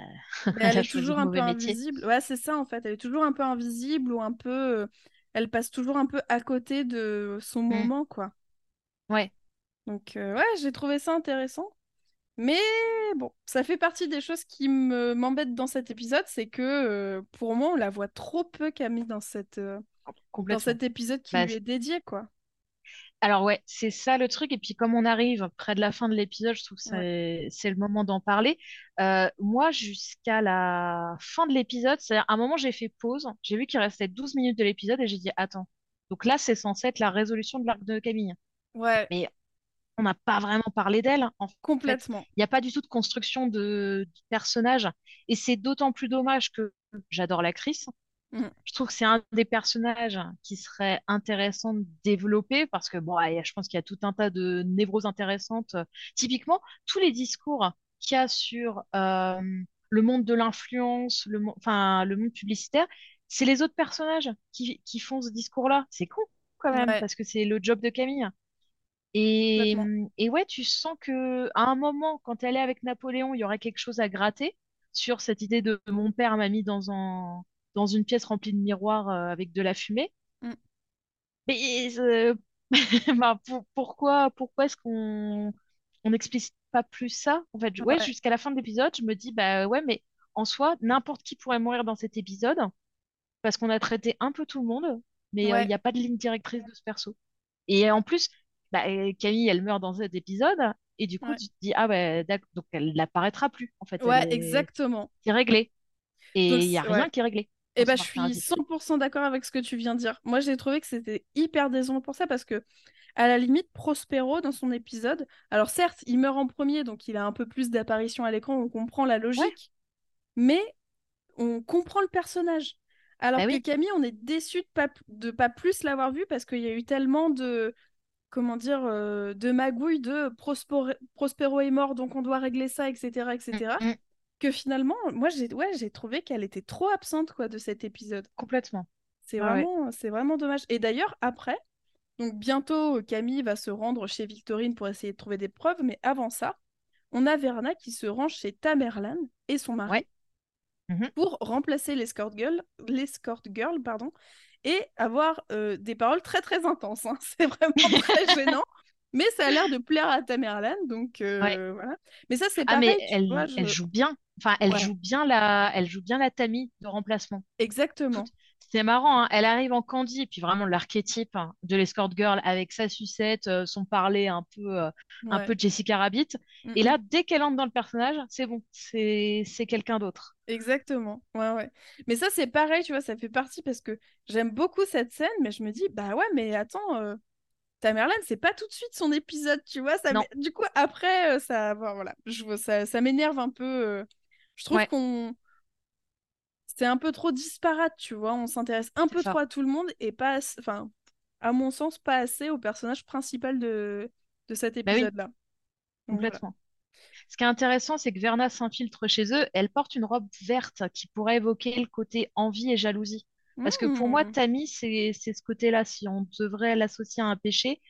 Mais [LAUGHS] elle est toujours un peu métier. invisible. Ouais, c'est ça en fait. Elle est toujours un peu invisible ou un peu. euh, Elle passe toujours un peu à côté de son Mm. moment, quoi. Ouais, Donc, euh, ouais, j'ai trouvé ça intéressant. Mais bon, ça fait partie des choses qui me m'embêtent dans cet épisode, c'est que euh, pour moi, on la voit trop peu Camille dans cette, euh, dans cet épisode qui Bah, lui est dédié, quoi. Alors ouais, c'est ça le truc. Et puis comme on arrive près de la fin de l'épisode, je trouve que Ouais. c'est le moment d'en parler. Euh, moi, jusqu'à la fin de l'épisode, c'est à un moment j'ai fait pause, j'ai vu qu'il restait 12 minutes de l'épisode et j'ai dit attends. Donc là, c'est censé être la résolution de l'arc de Camille. Ouais, Mais on n'a pas vraiment parlé d'elle en complètement. Il n'y a pas du tout de construction de, du personnage. Et c'est d'autant plus dommage que j'adore l'actrice. Mm. Je trouve que c'est un des personnages qui serait intéressant de développer parce que bon, a- je pense qu'il y a tout un tas de névroses intéressantes. Typiquement, tous les discours qu'il y a sur euh, le monde de l'influence, le, enfin, le monde publicitaire, c'est les autres personnages qui, qui font ce discours-là. C'est con quand même Ouais, parce que c'est le job de Camille. Et, complètement. et ouais, tu sens que à un moment, quand elle est avec Napoléon, il y aurait quelque chose à gratter sur cette idée de mon père m'a mis dans un, dans une pièce remplie de miroirs euh, avec de la fumée. Mm. Mais euh, [LAUGHS] bah, pour- pourquoi, pourquoi est-ce qu'on on n'explicite pas plus ça? En fait, ouais, Ouais, jusqu'à la fin de l'épisode, je me dis, bah ouais, mais en soi, n'importe qui pourrait mourir dans cet épisode parce qu'on a traité un peu tout le monde, mais euh, il ouais, n'y a pas de ligne directrice de ce perso. Et en plus, bah, Camille, elle meurt dans cet épisode, et du coup, ouais. tu te dis, ah bah, d'accord, donc elle n'apparaîtra plus. En fait, Ouais, exactement. c'est réglé. Et il n'y a ouais. rien qui est réglé Eh ben, je suis narratif. 100% d'accord avec ce que tu viens de dire. Moi, j'ai trouvé que c'était hyper décevant pour ça parce que, à la limite, Prospero, dans son épisode, alors certes, il meurt en premier, donc il a un peu plus d'apparition à l'écran, on comprend la Ouais, logique, mais on comprend le personnage. bah Alors que oui, Camille, on est déçu de pas, de pas plus l'avoir vu parce qu'il y a eu tellement de, comment dire, euh, de magouilles de Prospero, Prospero est mort, donc on doit régler ça, etc., etc., mm, que finalement, moi, j'ai ouais, j'ai trouvé qu'elle était trop absente quoi, de cet épisode. complètement. C'est ouais. vraiment, c'est vraiment dommage. Et d'ailleurs, après, donc bientôt, Camille va se rendre chez Victorine pour essayer de trouver des preuves, mais avant ça, on a Verna qui se rend chez Tamerlan et son mari Ouais. mhm. pour remplacer l'escort girl, l'escort girl, pardon, et avoir euh, des paroles très très intenses. hein. [LAUGHS] C'est vraiment très gênant, [LAUGHS] mais ça a l'air de plaire à Tamerlan, donc Ouais. euh, voilà. Mais ça, c'est Ah, mais vois, elle, joue bien. Enfin, elle Ouais, joue bien la, elle joue bien la Tammy de remplacement. Exactement. C'est marrant, hein, Elle arrive en Candy, puis vraiment l'archétype hein, de l'escort girl avec sa sucette, euh, son parler un peu, euh, un peu Jessica Rabbit. Mm, Et mm. là, dès qu'elle entre dans le personnage, c'est bon, c'est c'est quelqu'un d'autre. Exactement. Ouais, ouais. Mais ça, c'est pareil, tu vois, ça fait partie parce que j'aime beaucoup cette scène, mais je me dis, bah ouais, mais attends, euh, Tamerlan, c'est pas tout de suite son épisode, tu vois. Ça, du coup, après, euh, ça, voilà, je, ça, ça m'énerve un peu. euh, Je trouve ouais, qu'on, c'est un peu trop disparate, tu vois. On s'intéresse un peu trop à tout le monde et pas, ass- enfin, à mon sens, pas assez au personnage principal de, de cet Bah oui, épisode-là. Voilà. complètement. Ce qui est intéressant, c'est que Verna s'infiltre chez eux. Elle porte une robe verte qui pourrait évoquer le côté envie et jalousie. Parce que pour moi, Hmm. Tammy, c'est c'est ce côté-là. Si on devrait l'associer à un péché,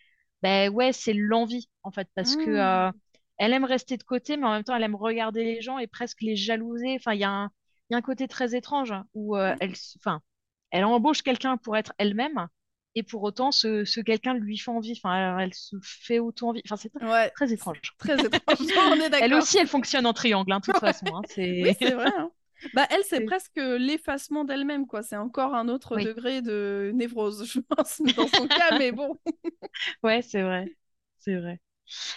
ben ouais, c'est l'envie, en fait. Parce que Hmm. euh, elle aime rester de côté, mais en même temps, elle aime regarder les gens et presque les jalouser. Enfin, il y a un, il y a un côté très étrange où euh, elle, s- enfin, elle embauche quelqu'un pour être elle-même. Et pour autant, ce, ce quelqu'un lui fait envie. Enfin, elle, elle se fait autant envie. Enfin, c'est Ouais, très étrange. très étrange. [LAUGHS] On est Elle aussi, elle fonctionne en triangle, hein, de toute façon. hein, c'est vrai. hein. Bah, elle, c'est presque l'effacement d'elle-même, quoi. C'est encore un autre Oui. degré de névrose, je pense, [LAUGHS] dans son cas, mais bon. [LAUGHS] Ouais, c'est vrai. C'est vrai.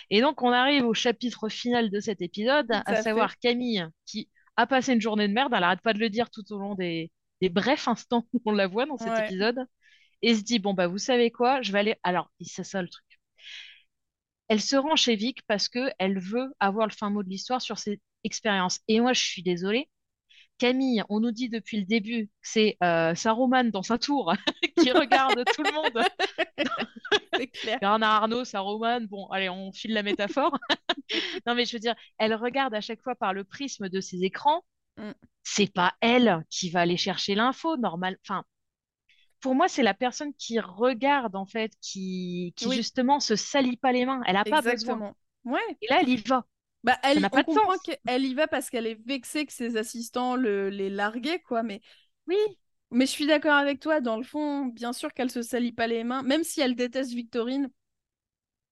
Et donc, on arrive au chapitre final de cet épisode, à fait. savoir Camille, qui a passé une journée de merde. Elle arrête pas de le dire tout au long des, des brefs instants où on la voit dans cet Ouais. épisode. Et se dit, bon, bah, vous savez quoi, je vais aller. Alors, c'est ça le truc. Elle se rend chez Vic parce que elle veut avoir le fin mot de l'histoire sur ses expériences. Et moi, je suis désolée. Camille, on nous dit depuis le début que c'est euh, Saruman dans sa tour [LAUGHS] qui regarde tout le monde. [LAUGHS] C'est clair. Bernard Arnault, Saruman, bon, allez, on file la métaphore. [LAUGHS] Non, mais je veux dire, elle regarde à chaque fois par le prisme de ses écrans. Mm. C'est pas elle qui va aller chercher l'info, normal. Enfin, pour moi, c'est la personne qui regarde, en fait, qui, qui Oui. justement se salit pas les mains. Elle a pas besoin. Ouais. Et là, elle y va. Bah, elle, on pas de comprend sens. qu'elle y va parce qu'elle est vexée que ses assistants le, les larguaient, quoi. Mais, Oui, mais je suis d'accord avec toi. Dans le fond, bien sûr qu'elle se salit pas les mains, même si elle déteste Victorine.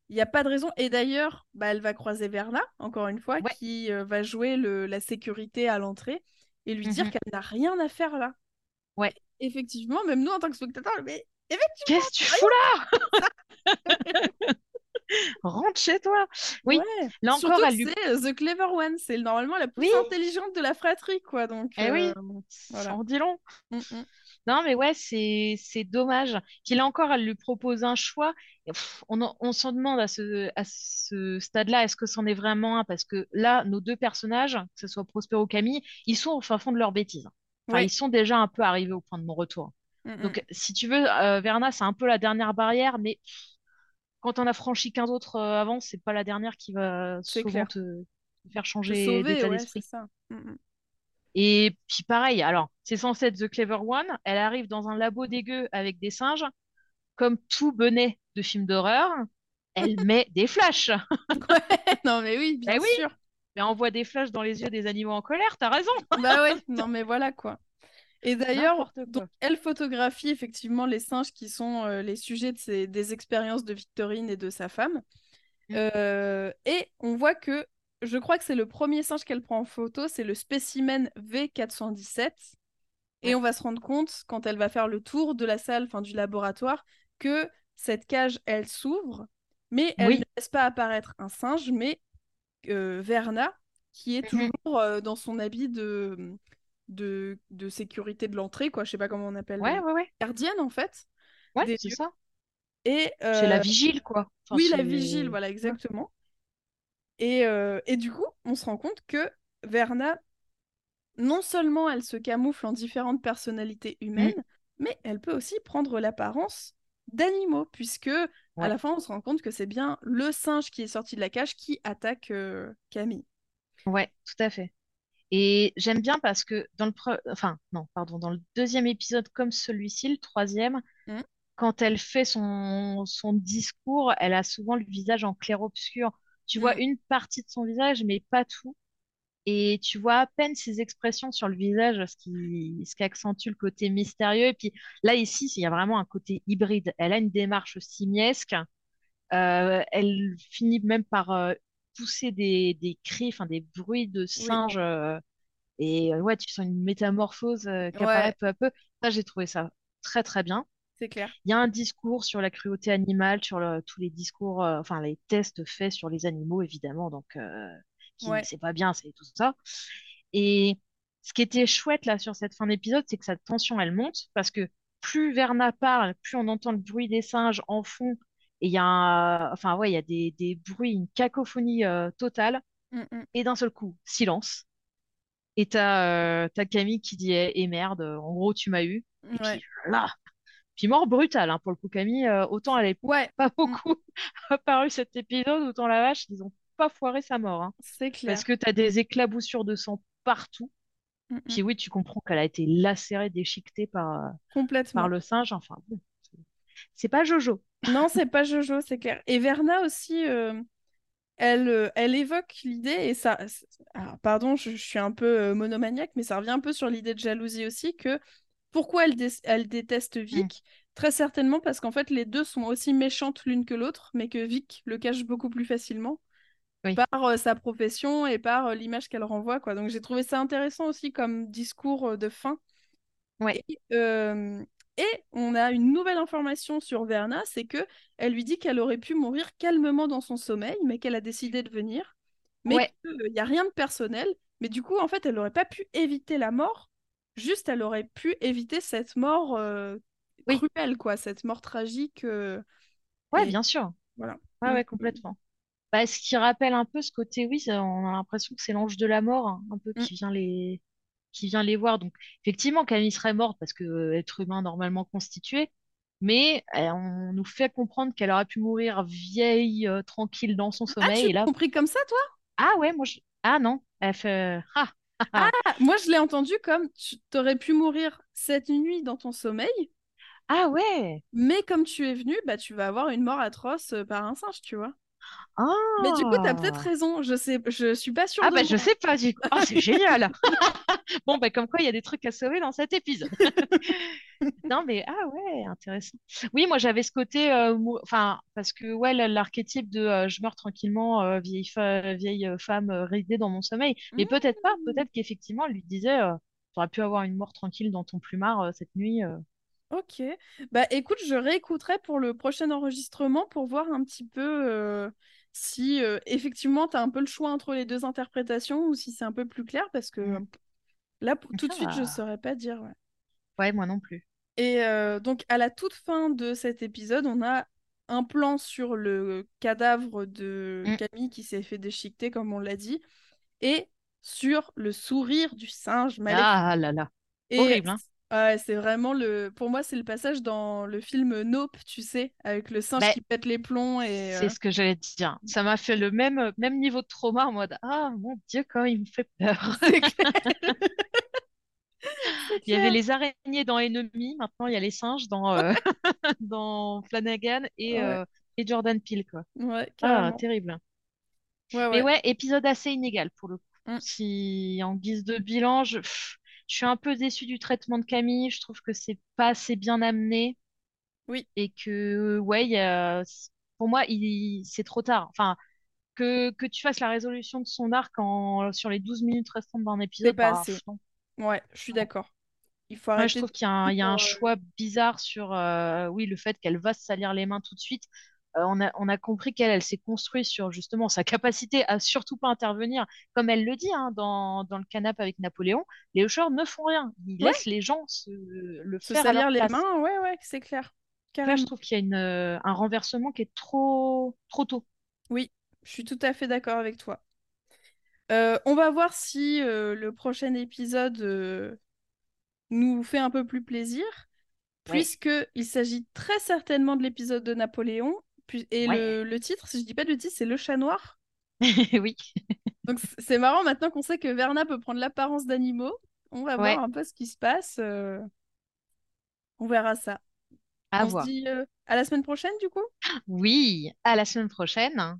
Il n'y a pas de raison. Et d'ailleurs, bah, elle va croiser Verna, encore une fois, Ouais. qui euh, va jouer le, la sécurité à l'entrée et lui dire Mhm. qu'elle n'a rien à faire là. Ouais. Effectivement, même nous, en tant que spectateurs, mais qu'est-ce que tu fous là? [LAUGHS] [LAUGHS] Rentre chez toi. Oui, ouais. là encore, elle lui. c'est euh, The Clever One. C'est normalement la plus Oui. intelligente de la fratrie, quoi. Donc, Eh oui. euh, voilà. En dit long. Mm, mm. Non, mais ouais, c'est dommage. Puis là encore, elle lui propose un choix. Pff, on on s'en demande à ce, à ce stade-là, est-ce que c'en est vraiment un? Parce que là, nos deux personnages, que ce soit Prospero ou Camille, ils sont au fin fond de leur bêtise. Enfin, Oui. ils sont déjà un peu arrivés au point de non-retour. Mm, mm. Donc, si tu veux, euh, Verna, c'est un peu la dernière barrière, mais pff, quand on a franchi 15 autres euh, avant, c'est pas la dernière qui va souvent te, te faire changer d'état ouais, d'esprit. Mm, mm. Et puis pareil, alors, c'est censé être The Clever One, elle arrive dans un labo dégueu avec des singes, comme tout benet de film d'horreur, elle [LAUGHS] met des flashs. Ouais, non, mais oui, bien Eh oui. sûr. Mais on voit des flashs dans les yeux des animaux en colère, t'as raison. Bah ouais, [LAUGHS] non, mais voilà quoi. Et d'ailleurs, elle photographie effectivement les singes qui sont euh, les sujets de ses- des expériences de Victorine et de sa femme. Mm. Euh, et on voit que, je crois que c'est le premier singe qu'elle prend en photo, c'est le spécimen V417. Et on va se rendre compte, quand elle va faire le tour de la salle, enfin du laboratoire, que cette cage, elle s'ouvre, mais elle Oui. ne laisse pas apparaître un singe, mais euh, Verna, qui est Mhm. toujours euh, dans son habit de, de, de sécurité de l'entrée, quoi. Je sais pas comment on appelle. Ouais, ouais, ouais. Gardienne, en fait. Ouais, Des c'est ça. Et, C'est la euh, vigile, quoi. Enfin, oui, la vigile, voilà, exactement. Et, euh, et du coup, on se rend compte que Verna, non seulement elle se camoufle en différentes personnalités humaines, mais elle peut aussi prendre l'apparence d'animaux, puisque à la fin, on se rend compte que c'est bien le singe qui est sorti de la cage qui attaque euh, Camille. Ouais, tout à fait. Et j'aime bien parce que dans le pre- enfin non, pardon, dans le deuxième épisode comme celui-ci, le troisième, Mm. quand elle fait son, son discours, elle a souvent le visage en clair-obscur. Tu vois Mm. une partie de son visage, mais pas tout. Et tu vois à peine ses expressions sur le visage, ce qui, ce qui accentue le côté mystérieux. Et puis là, ici, il y a vraiment un côté hybride. Elle a une démarche simiesque. Euh, elle finit même par euh, pousser des, des cris, enfin des bruits de singes. euh, et euh, ouais, tu sens une métamorphose euh, qui apparaît Ouais. peu à peu. Ça, j'ai trouvé ça très très bien. C'est clair. Il y a un discours sur la cruauté animale, sur le- tous les discours, euh, enfin les tests faits sur les animaux, évidemment, donc euh, qui Ouais. c'est pas bien, c'est tout ça. Et ce qui était chouette là sur cette fin d'épisode, c'est que sa tension elle monte parce que plus Verna parle, plus on entend le bruit des singes en fond. Et il y a un- enfin ouais, il y a des, des bruits, une cacophonie euh, totale. Mm, mm. Et d'un seul coup, silence. Et t'as euh, t'as Camille qui dit eh, eh, merde, en gros tu m'as eu. Et Ouais. puis là, puis mort brutale hein, pour le coup Camille. euh, autant elle est Ouais, pas beaucoup [LAUGHS] apparu cet épisode, autant la vache, ils ont pas foiré sa mort. hein. c'est clair. Parce que t'as des éclaboussures de sang partout. Mm. Puis oui, tu comprends qu'elle a été lacérée, déchiquetée par, Complètement. par le singe. Enfin bon, c'est- pas Jojo. Non, c'est pas Jojo, c'est clair. Et Verna aussi, euh, elle, euh, elle évoque l'idée, et ça. Alors, pardon, je, je suis un peu euh, monomaniaque, mais ça revient un peu sur l'idée de jalousie aussi, que pourquoi elle, dé- elle déteste Vic? Très certainement parce qu'en fait, les deux sont aussi méchantes l'une que l'autre, mais que Vic le cache beaucoup plus facilement. par euh, sa profession et par euh, l'image qu'elle renvoie. Quoi. Donc j'ai trouvé ça intéressant aussi comme discours euh, de fin. Ouais. Et, et on a une nouvelle information sur Verna, c'est que elle lui dit qu'elle aurait pu mourir calmement dans son sommeil, mais qu'elle a décidé de venir. Mais Ouais. qu'il n'y a rien de personnel. Mais du coup, en fait, elle n'aurait pas pu éviter la mort. Juste, elle aurait pu éviter cette mort euh, Oui. cruelle, quoi, cette mort tragique. euh, Ouais, et bien sûr. voilà. Ouais, ouais, complètement. Bah, ce qui rappelle un peu ce côté, oui, on a l'impression que c'est l'ange de la mort, hein, un peu, Mm. qui vient les, qui vient les voir. Donc, effectivement, Camille serait morte parce que euh, être humain normalement constitué, mais euh, on nous fait comprendre qu'elle aurait pu mourir vieille, euh, tranquille dans son Ah, sommeil. tu Et l'as là, compris comme ça, toi? ah ouais, moi, je... ah non, elle fait, ah, ah, ah. Ah, moi, je l'ai entendu comme tu t'aurais pu mourir cette nuit dans ton sommeil, Ah ouais, mais comme tu es venu, bah, tu vas avoir une mort atroce par un singe, tu vois. Ah. Mais du coup, t'as peut-être raison. Je sais, je suis pas sûre Ah de bah moi. je sais pas du coup. Ah c'est génial. [LAUGHS] Bon bah comme quoi il y a des trucs à sauver dans cet épisode. [LAUGHS] Non mais ah ouais intéressant. Oui moi j'avais ce côté euh, parce que ouais l'archétype de euh, je meurs tranquillement euh, vieille femme ridée dans mon sommeil. Mais peut-être pas. Mmh. Peut-être qu'effectivement elle lui disait euh, t'aurais pu avoir une mort tranquille dans ton plumard cette nuit. Ok. Bah écoute, je réécouterai pour le prochain enregistrement pour voir un petit peu euh, si euh, effectivement tu as un peu le choix entre les deux interprétations ou si c'est un peu plus clair parce que Mm. là, pour- tout de suite, je va. saurais pas dire. ouais. Ouais moi non plus. Et euh, donc, à la toute fin de cet épisode, on a un plan sur le cadavre de Mm. Camille qui s'est fait déchiqueter, comme on l'a dit, et sur le sourire du singe maléfique. Ah là là. Et horrible, hein. Ouais, c'est vraiment le. Pour moi, c'est le passage dans le film Nope, tu sais, avec le singe Bah, qui pète les plombs et. C'est euh, ce que j'allais te dire. Ça m'a fait le même, même niveau de trauma en mode Ah mon Dieu, quand il me fait peur. [LAUGHS] [LAUGHS] Il y avait les araignées dans Enemy, maintenant il y a les singes dans, euh, [LAUGHS] dans Flanagan et, Ouais, euh, et Jordan Peele, quoi. ouais, Ah, terrible. Ouais, Mais ouais. ouais, épisode assez inégal pour le coup. Mm. Si en guise de bilan, je, pff, je suis un peu déçue du traitement de Camille. Je trouve que c'est pas assez bien amené Oui, et que, ouais, il y a- pour moi, il, c'est trop tard. Enfin, que, que tu fasses la résolution de son arc en, sur les 12 minutes restantes d'un c'est épisode, pas bah, assez. non. Ouais, je suis d'accord. Il faut Ouais, je arrêter de trouve qu'il y a un, il y a un suivre, euh, choix bizarre sur euh, oui, le fait qu'elle va se salir les mains tout de suite. Euh, on a, on a compris qu'elle elle s'est construite sur justement sa capacité à surtout pas intervenir. Comme elle le dit hein, dans, dans le canapé avec Napoléon, les Hocheurs ne font rien. Ils Ouais. laissent les gens se, le se faire à leur salir les mains, ouais, ouais, c'est clair. Là, je trouve qu'il y a une, euh, un renversement qui est trop, trop tôt. Oui, je suis tout à fait d'accord avec toi. Euh, on va voir si euh, le prochain épisode euh, nous fait un peu plus plaisir, puisque il s'agit très certainement de l'épisode de Napoléon. Et ouais, le, le titre, si je dis pas de titre, c'est Le Chat Noir. [LAUGHS] oui, Donc c'est marrant maintenant qu'on sait que Verna peut prendre l'apparence d'animaux. On va ouais, voir un peu ce qui se passe. euh, On verra ça. à On se voir. dit euh, à la semaine prochaine, du coup? Oui, à la semaine prochaine.